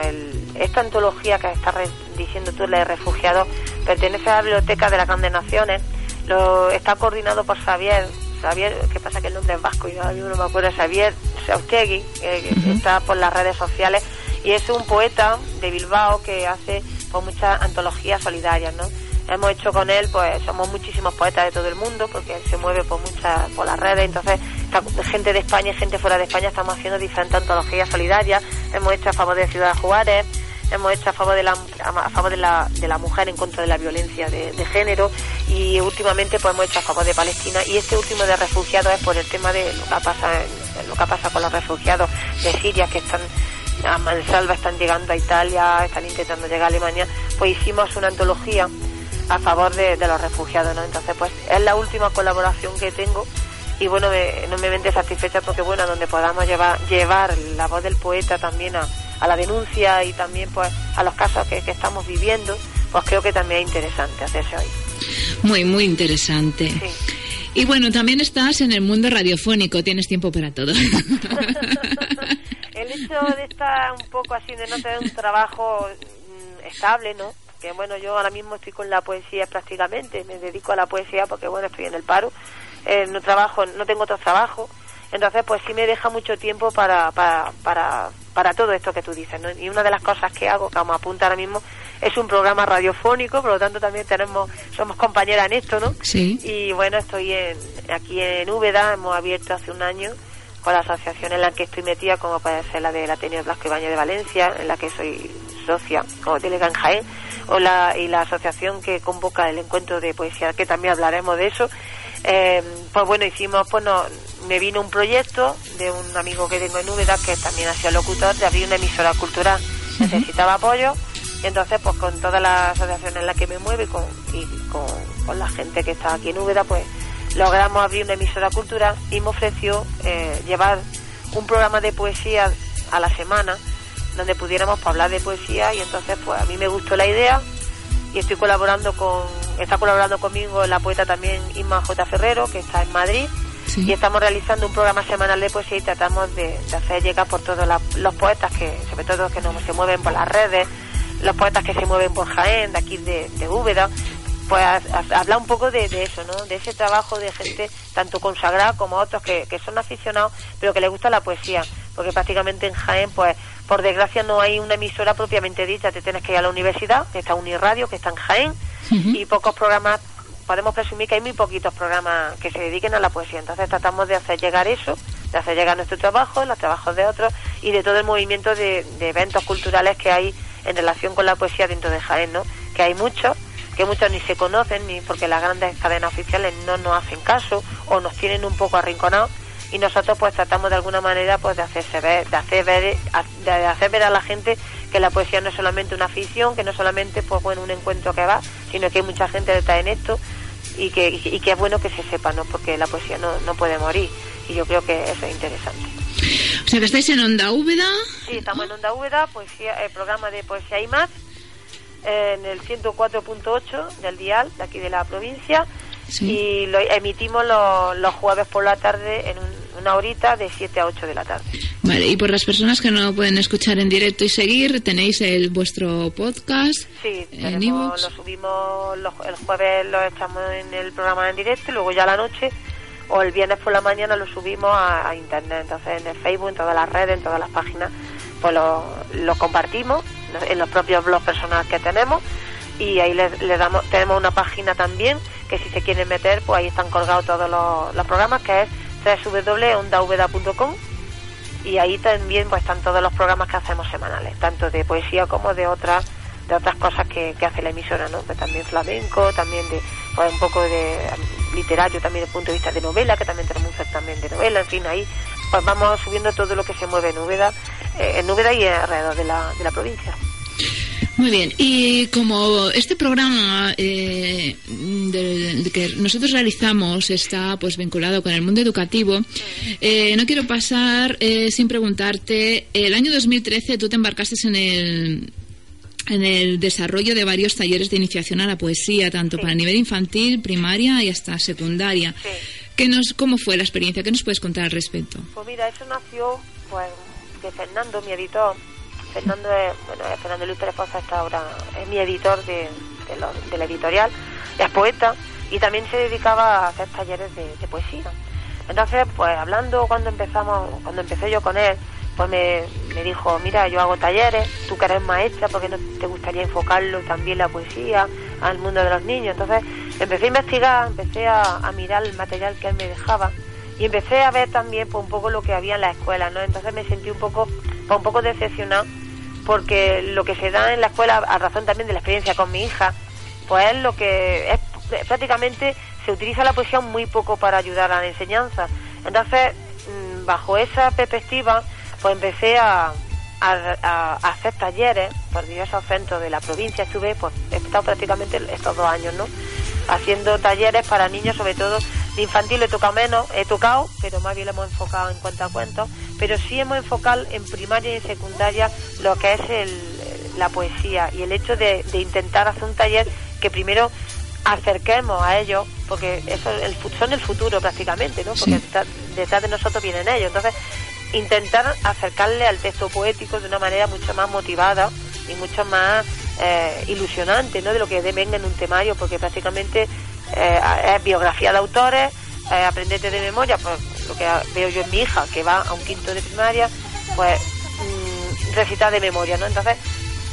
esta antología que estás diciendo tú, la de refugiados, pertenece a la Biblioteca de las Grandes Naciones, lo, está coordinado por Xavier, Xavier, ¿qué pasa que el nombre es vasco y ahora mismo no me acuerdo, Xavier Saustegui, que, está por las redes sociales, y es un poeta de Bilbao que hace pues, muchas antologías solidarias, ¿no? hemos hecho con él, pues somos muchísimos poetas de todo el mundo, porque él se mueve por muchas, por las redes, entonces gente de España y gente fuera de España estamos haciendo diferentes antologías solidarias, hemos hecho a favor de Ciudad Juárez, hemos hecho a favor de la a favor de la, de la mujer en contra de la violencia de, género y últimamente pues hemos hecho a favor de Palestina y este último de refugiados es por el tema de lo que pasa lo que pasa con los refugiados de Siria que están a mansalva están llegando a Italia están intentando llegar a Alemania pues hicimos una antología a favor de, los refugiados, ¿no? Entonces, pues es la última colaboración que tengo y bueno, me, no me vende satisfecha porque bueno, donde podamos llevar, llevar la voz del poeta también a, a la denuncia y también pues a los casos que, que, estamos viviendo, pues creo que también es interesante hacerse hoy. Muy, muy interesante. Y bueno, también estás en el mundo radiofónico, tienes tiempo para todo. el hecho de estar un poco así, de no tener un trabajo mm, estable, ¿no? Que bueno, yo ahora mismo estoy con la poesía prácticamente, me dedico a la poesía porque bueno, estoy en el paro, eh, no trabajo, no tengo otro trabajo, entonces pues sí me deja mucho tiempo para, para, para, para todo esto que tú dices, ¿no? Y una de las cosas que hago, que vamos a apuntar ahora mismo, es un programa radiofónico, por lo tanto también tenemos, somos compañeras en esto, ¿no? Sí. Y bueno, estoy en, aquí en Úbeda, hemos abierto hace un año con la asociación en la que estoy metida, como puede ser la del Ateneo Blasco Ibañez de Valencia, en la que soy socia como delegada en Jaén, o la, y la asociación que convoca el encuentro de poesía, que también hablaremos de eso. Eh, pues bueno, hicimos, pues no, me vino un proyecto de un amigo que tengo en Úbeda, que también ha sido locutor, de abrir una emisora cultural. Necesitaba apoyo y entonces, pues con todas las asociaciones en las que me muevo y con, y con, con la gente que está aquí en Úbeda, pues logramos abrir una emisora cultural y me ofreció eh, llevar un programa de poesía a la semana donde pudiéramos pues, hablar de poesía y entonces pues a mí me gustó la idea y estoy colaborando con está colaborando conmigo la poeta también Inma J. Ferrero que está en Madrid Sí. y estamos realizando un programa semanal de poesía y tratamos de, de hacer llegar por todos la- los poetas que sobre todo que no se mueven por las redes los poetas que se mueven por Jaén de aquí de, de Úbeda pues a- a- hablar un poco de, de eso no de ese trabajo de gente tanto consagrada como otros que, que son aficionados pero que les gusta la poesía porque prácticamente en Jaén pues por desgracia no hay una emisora propiamente dicha. Te tienes que ir a la universidad que está Uniradio que está en Jaén y pocos programas podemos presumir que hay muy poquitos programas que se dediquen a la poesía. Entonces tratamos de hacer llegar eso, de hacer llegar nuestro trabajo, los trabajos de otros y de todo el movimiento de, de eventos culturales que hay en relación con la poesía dentro de Jaén, ¿no? Que hay muchos, que muchos ni se conocen, ni porque las grandes cadenas oficiales no nos hacen caso o nos tienen un poco arrinconados y nosotros pues tratamos de alguna manera pues de hacerse ver, de hacer ver, de hacer ver a la gente que la poesía no es solamente una afición, que no solamente pues bueno un encuentro que va, sino que hay mucha gente detrás en esto y que, y que es bueno que se sepa, ¿no? Porque la poesía no, no puede morir y yo creo que eso es interesante. O sea que estáis en Onda Úbeda. Sí, estamos en Onda Úbeda, poesía, el programa de Poesía y más, en el 104.8 del dial de aquí de la provincia Sí. y lo emitimos los, los jueves por la tarde en un- una horita de 7 a 8 de la tarde. Vale, y por las personas que no pueden escuchar en directo y seguir, tenéis el vuestro podcast Sí, en tenemos, lo subimos los- el jueves lo echamos en el programa en directo y luego ya a la noche o el viernes por la mañana lo subimos a, a internet. Entonces en el Facebook, en todas las redes, en todas las páginas, pues lo, lo compartimos en los propios blogs personales que tenemos y ahí le, le damos tenemos una página también que si se quieren meter pues ahí están colgados todos los, los programas que es www.ondauveda.com y ahí también pues están todos los programas que hacemos semanales, tanto de poesía como de otras de otras cosas que, que hace la emisora, ¿no? Pues también flamenco, también de pues un poco de um, literario también desde el punto de vista de novela, que también tenemos un certamen de novela, en fin, ahí pues vamos subiendo todo lo que se mueve en Úbeda, eh, en Úbeda y alrededor de la, de la provincia. Muy bien, y como este programa eh, de- de que nosotros realizamos está pues vinculado con el mundo educativo, eh, no quiero pasar eh, sin preguntarte, el año 2013 tú te embarcaste en el en el desarrollo de varios talleres de iniciación a la poesía, tanto Sí. para nivel infantil, primaria y hasta secundaria. Sí. ¿Qué nos, ¿Cómo fue la experiencia? ¿Qué nos puedes contar al respecto? Pues mira, eso nació pues de Fernando, mi editor. Fernando es, bueno, Fernando Luis Pérez Poza está ahora, es mi editor de, de, lo- la editorial, es poeta y también se dedicaba a hacer talleres de, de poesía. Entonces, pues hablando cuando empezamos, cuando empecé yo con él, pues me, me dijo, mira, yo hago talleres, tú que eres maestra, porque no te gustaría enfocarlo también la poesía al mundo de los niños? Entonces empecé a investigar, empecé a, a mirar el material que él me dejaba y empecé a ver también pues, un poco lo que había en la escuela, ¿no? Entonces me sentí un poco, pues, un poco decepcionada porque lo que se da en la escuela, a razón también de la experiencia con mi hija, pues es lo que es prácticamente se utiliza la poesía muy poco para ayudar a la enseñanza. Entonces, mm, bajo esa perspectiva, pues empecé a- a hacer talleres por diversos centros de la provincia. Estuve, pues he estado prácticamente estos dos años, ¿no? Haciendo talleres para niños, sobre todo de infantil he tocado menos, he tocado, pero más bien lo hemos enfocado en cuentacuentos, pero sí hemos enfocado en primaria y en secundaria lo que es el, la poesía y el hecho de, de intentar hacer un taller que primero acerquemos a ellos, porque eso el, son el futuro prácticamente, ¿no? Porque detrás de nosotros vienen ellos. Entonces, intentar acercarle al texto poético de una manera mucho más motivada y mucho más eh, ilusionante, ¿no? De lo que venga en un temario, porque prácticamente eh, es biografía de autores, eh, aprendete de memoria, pues lo que veo yo en mi hija, que va a un quinto de primaria, pues mm, recitar de memoria, ¿no? Entonces,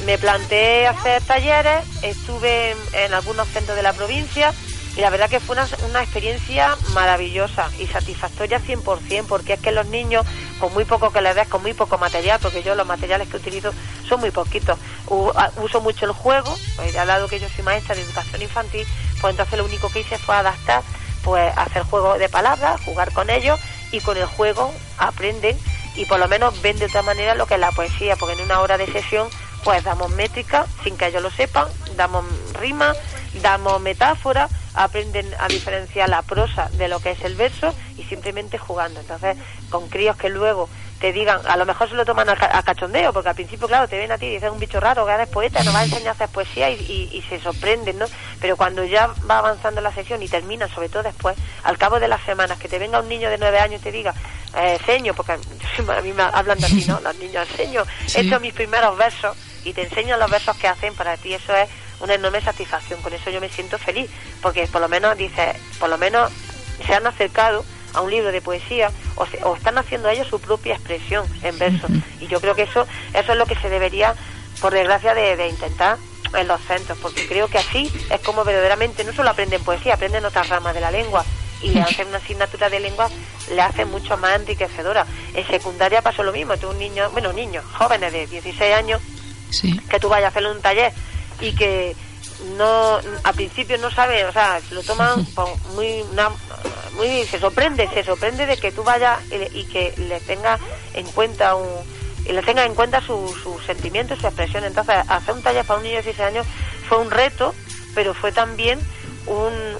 me planteé hacer talleres, estuve en, algunos centros de la provincia y la verdad que fue una, experiencia maravillosa y satisfactoria 100%, porque es que los niños, con muy poco que les des, con muy poco material, porque yo los materiales que utilizo son muy poquitos, uso mucho el juego, pues dado que yo soy maestra de educación infantil, pues entonces lo único que hice fue adaptar, pues hacer juegos de palabras, jugar con ellos y con el juego aprenden y por lo menos ven de otra manera lo que es la poesía, porque en una hora de sesión pues damos métrica sin que ellos lo sepan, damos rima, damos metáfora, aprenden a diferenciar la prosa de lo que es el verso y simplemente jugando. Entonces, con críos que luego te digan, a lo mejor se lo toman a, cachondeo, porque al principio, claro, te ven a ti y dicen un bicho raro, que eres poeta, nos va a enseñar a hacer poesía y, se sorprenden, ¿no? Pero cuando ya va avanzando la sesión y termina, sobre todo después, al cabo de las semanas, que te venga un niño de nueve años y te diga, eh, seño, porque a mí me hablan de así, ¿no? Los niños, seño, he hecho mis primeros versos y te enseñan los versos que hacen, para ti eso es una enorme satisfacción. Con eso yo me siento feliz, porque por lo menos, dice, por lo menos se han acercado a un libro de poesía o, o están haciendo ellos su propia expresión en versos. Y yo creo que eso, eso es lo que se debería, por desgracia, de, intentar en los centros, porque creo que así es como verdaderamente no solo aprenden poesía, aprenden otras ramas de la lengua y le hacen una asignatura de lengua, le hace mucho más enriquecedora. En secundaria pasó lo mismo, tú un niño, bueno, niños, jóvenes de 16 años, que tú vayas a hacerle un taller y que no a principio no sabe, o sea, lo toman muy muy se sorprende, se sorprende de que tú vayas y, que le tenga en cuenta un y le tenga en cuenta sus su sentimientos, su expresión. Entonces, hacer un taller para un niño de 16 años fue un reto, pero fue también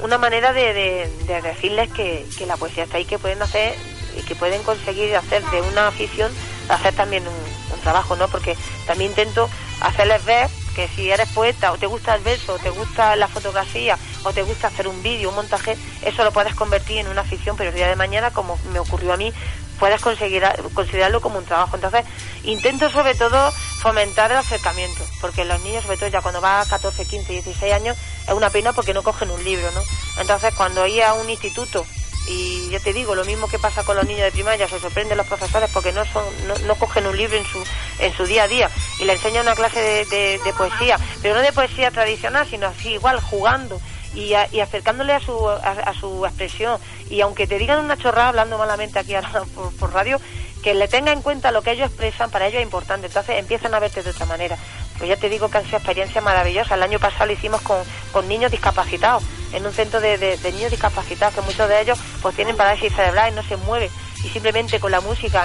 una manera de, decirles que, que, la poesía está ahí, que pueden hacer y que pueden conseguir hacer de una afición, hacer también un, un trabajo, ¿no? Porque también intento hacerles ver que si eres poeta o te gusta el verso, o te gusta la fotografía o te gusta hacer un vídeo, un montaje, eso lo puedes convertir en una afición, pero el día de mañana, como me ocurrió a mí, puedes conseguir considerarlo como un trabajo. Entonces, intento sobre todo fomentar el acercamiento, porque los niños, sobre todo ya cuando va a 14, 15, 16 años, es una pena porque no cogen un libro, ¿no? Entonces, cuando ir a un instituto y yo te digo, lo mismo que pasa con los niños de primaria, se sorprenden los profesores porque no son no, cogen un libro en su en su día a día y le enseñan una clase de, poesía, pero no de poesía tradicional, sino así igual jugando y, y acercándole a su a, su expresión y aunque te digan una chorrada hablando malamente aquí por, por radio, que le tenga en cuenta lo que ellos expresan, para ellos es importante, entonces empiezan a verte de otra manera. Pues ya te digo que han sido experiencias maravillosas. El año pasado lo hicimos con, con niños discapacitados, en un centro de, niños discapacitados, que muchos de ellos pues tienen parálisis cerebral y no se mueven. Y simplemente con la música,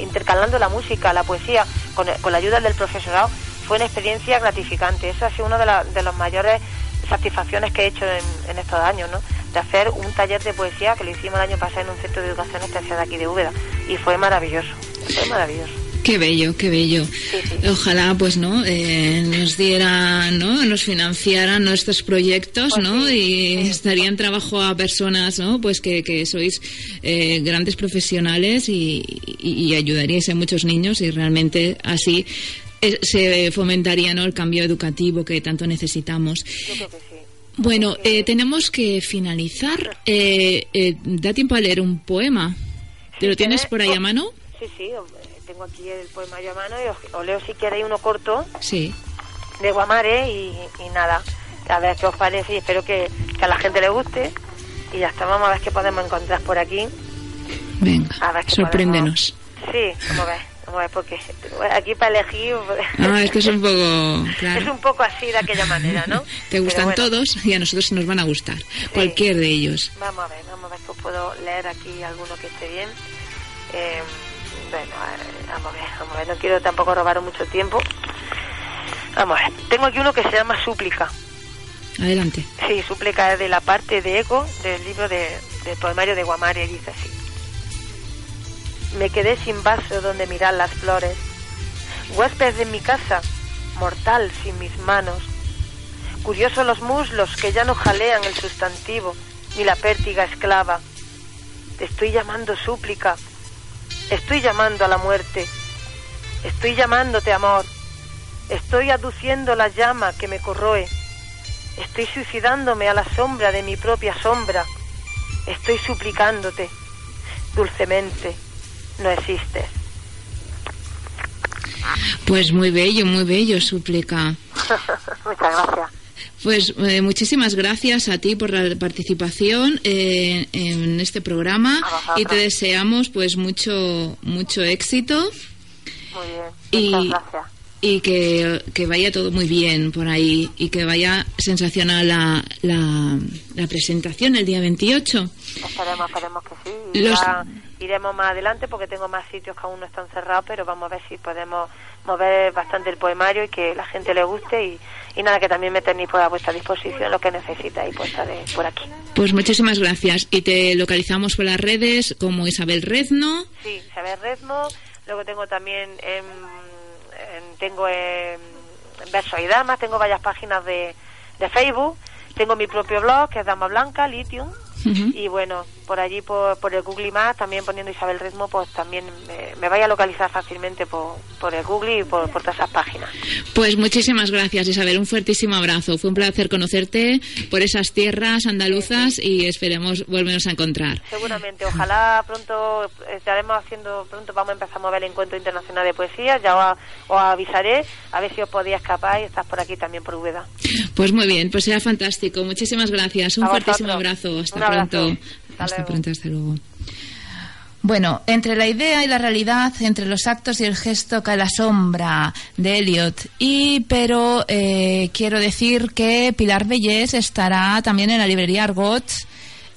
intercalando la música, la poesía, con, con, la ayuda del profesorado, fue una experiencia gratificante. Eso ha sido una de, la, de las mayores satisfacciones que he hecho en, en, estos años, ¿no? De hacer un taller de poesía que lo hicimos el año pasado en un centro de educación especial aquí de Úbeda. Y fue maravilloso, fue maravilloso. Qué bello, qué bello. Ojalá, pues, ¿no? Eh, nos dieran, ¿no? Nos financiaran nuestros proyectos, pues ¿no? y estarían trabajo a personas, ¿no? Pues que, que sois eh, grandes profesionales y, y, ayudaríais a muchos niños y realmente así eh, se fomentaría, ¿no? El cambio educativo que tanto necesitamos. Bueno, tenemos que finalizar. ¿Da tiempo a leer un poema? ¿Te lo tienes por ahí a mano? Sí, sí, tengo aquí el poema a mano y os, leo si queréis uno corto. Sí. De Guamare y, nada, a ver qué os parece y espero que, a la gente le guste. Y ya está, vamos a ver qué podemos encontrar por aquí. Venga, sorpréndenos. Sí, a ver. Vamos a ver, porque aquí para elegir... Ah, es que es un poco... Es un poco así de aquella manera, ¿no? Te gustan todos y a nosotros nos van a gustar. Cualquier de ellos. Vamos a ver, vamos a ver si puedo leer aquí alguno que esté bien. Eh, bueno, vamos a ver, vamos a ver, no quiero tampoco robar mucho tiempo. Vamos a ver, tengo aquí uno que se llama Súplica. Adelante. Sí, Súplica es de la parte de eco del libro de, del poemario de Guamare, dice así. Me quedé sin vaso donde mirar las flores, huésped de mi casa, mortal sin mis manos. Curiosos los muslos que ya no jalean el sustantivo, ni la pértiga esclava. Te estoy llamando súplica, estoy llamando a la muerte, estoy llamándote amor, estoy aduciendo la llama que me corroe, estoy suicidándome a la sombra de mi propia sombra, estoy suplicándote, dulcemente, no existes. Pues muy bello, muy bello, súplica. Muchas gracias. Pues eh, muchísimas gracias a ti por la participación eh, en este programa y te deseamos pues mucho mucho éxito. Muy bien. Muchas gracias. Y que, que, vaya todo muy bien por ahí y que vaya sensacional la, la, la presentación el día 28. Esperemos, esperemos que sí. Los iremos más adelante porque tengo más sitios que aún no están cerrados, pero vamos a ver si podemos mover bastante el poemario y que la gente le guste y, y nada, que también me tenéis a vuestra disposición lo que necesitáis pues estaré por aquí. Pues muchísimas gracias y te localizamos por las redes como Isabel Rezno. Sí, Isabel Rezno, luego tengo también en, tengo en, Verso y Damas, tengo varias páginas de, de Facebook, tengo mi propio blog que es Dama Blanca, Y bueno, por allí, por, por el Google Maps, también poniendo Isabel Ritmo, pues también me, vaya a localizar fácilmente por, por el Google y por, por, todas esas páginas. Pues muchísimas gracias, Isabel. Un fuertísimo abrazo. Fue un placer conocerte por esas tierras andaluzas y esperemos volvernos a encontrar. Seguramente. Ojalá pronto estaremos haciendo, pronto vamos a empezar a mover el Encuentro Internacional de Poesía. Ya os, avisaré a ver si os podía escapar y estás por aquí también por Úbeda. Pues muy bien, pues será fantástico. Muchísimas gracias. Un fuertísimo abrazo. Hasta pronto. Hasta, pronto, hasta luego. Bueno, entre la idea y la realidad, entre los actos y el gesto cae la sombra de Eliot. Y pero eh, quiero decir que Pilar Bellés estará también en la librería Argot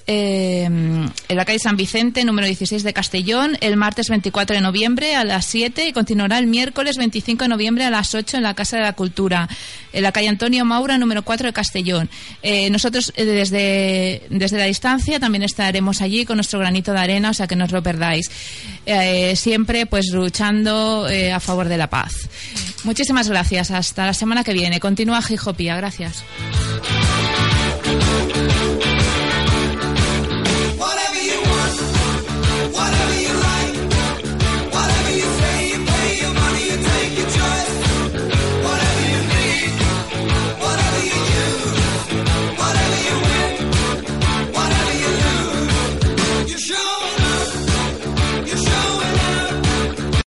eh, en la calle San Vicente, número 16 de Castellón, el martes 24 de noviembre a las 7 y continuará el miércoles 25 de noviembre a las 8 en la Casa de la Cultura, en la calle Antonio Maura, número 4 de Castellón. Eh, nosotros eh, desde, desde la distancia también estaremos allí con nuestro granito de arena, o sea que no os lo perdáis. siempre pues luchando a favor de la paz. Muchísimas gracias. Hasta la semana que viene. Continúa Gijopía. Gracias.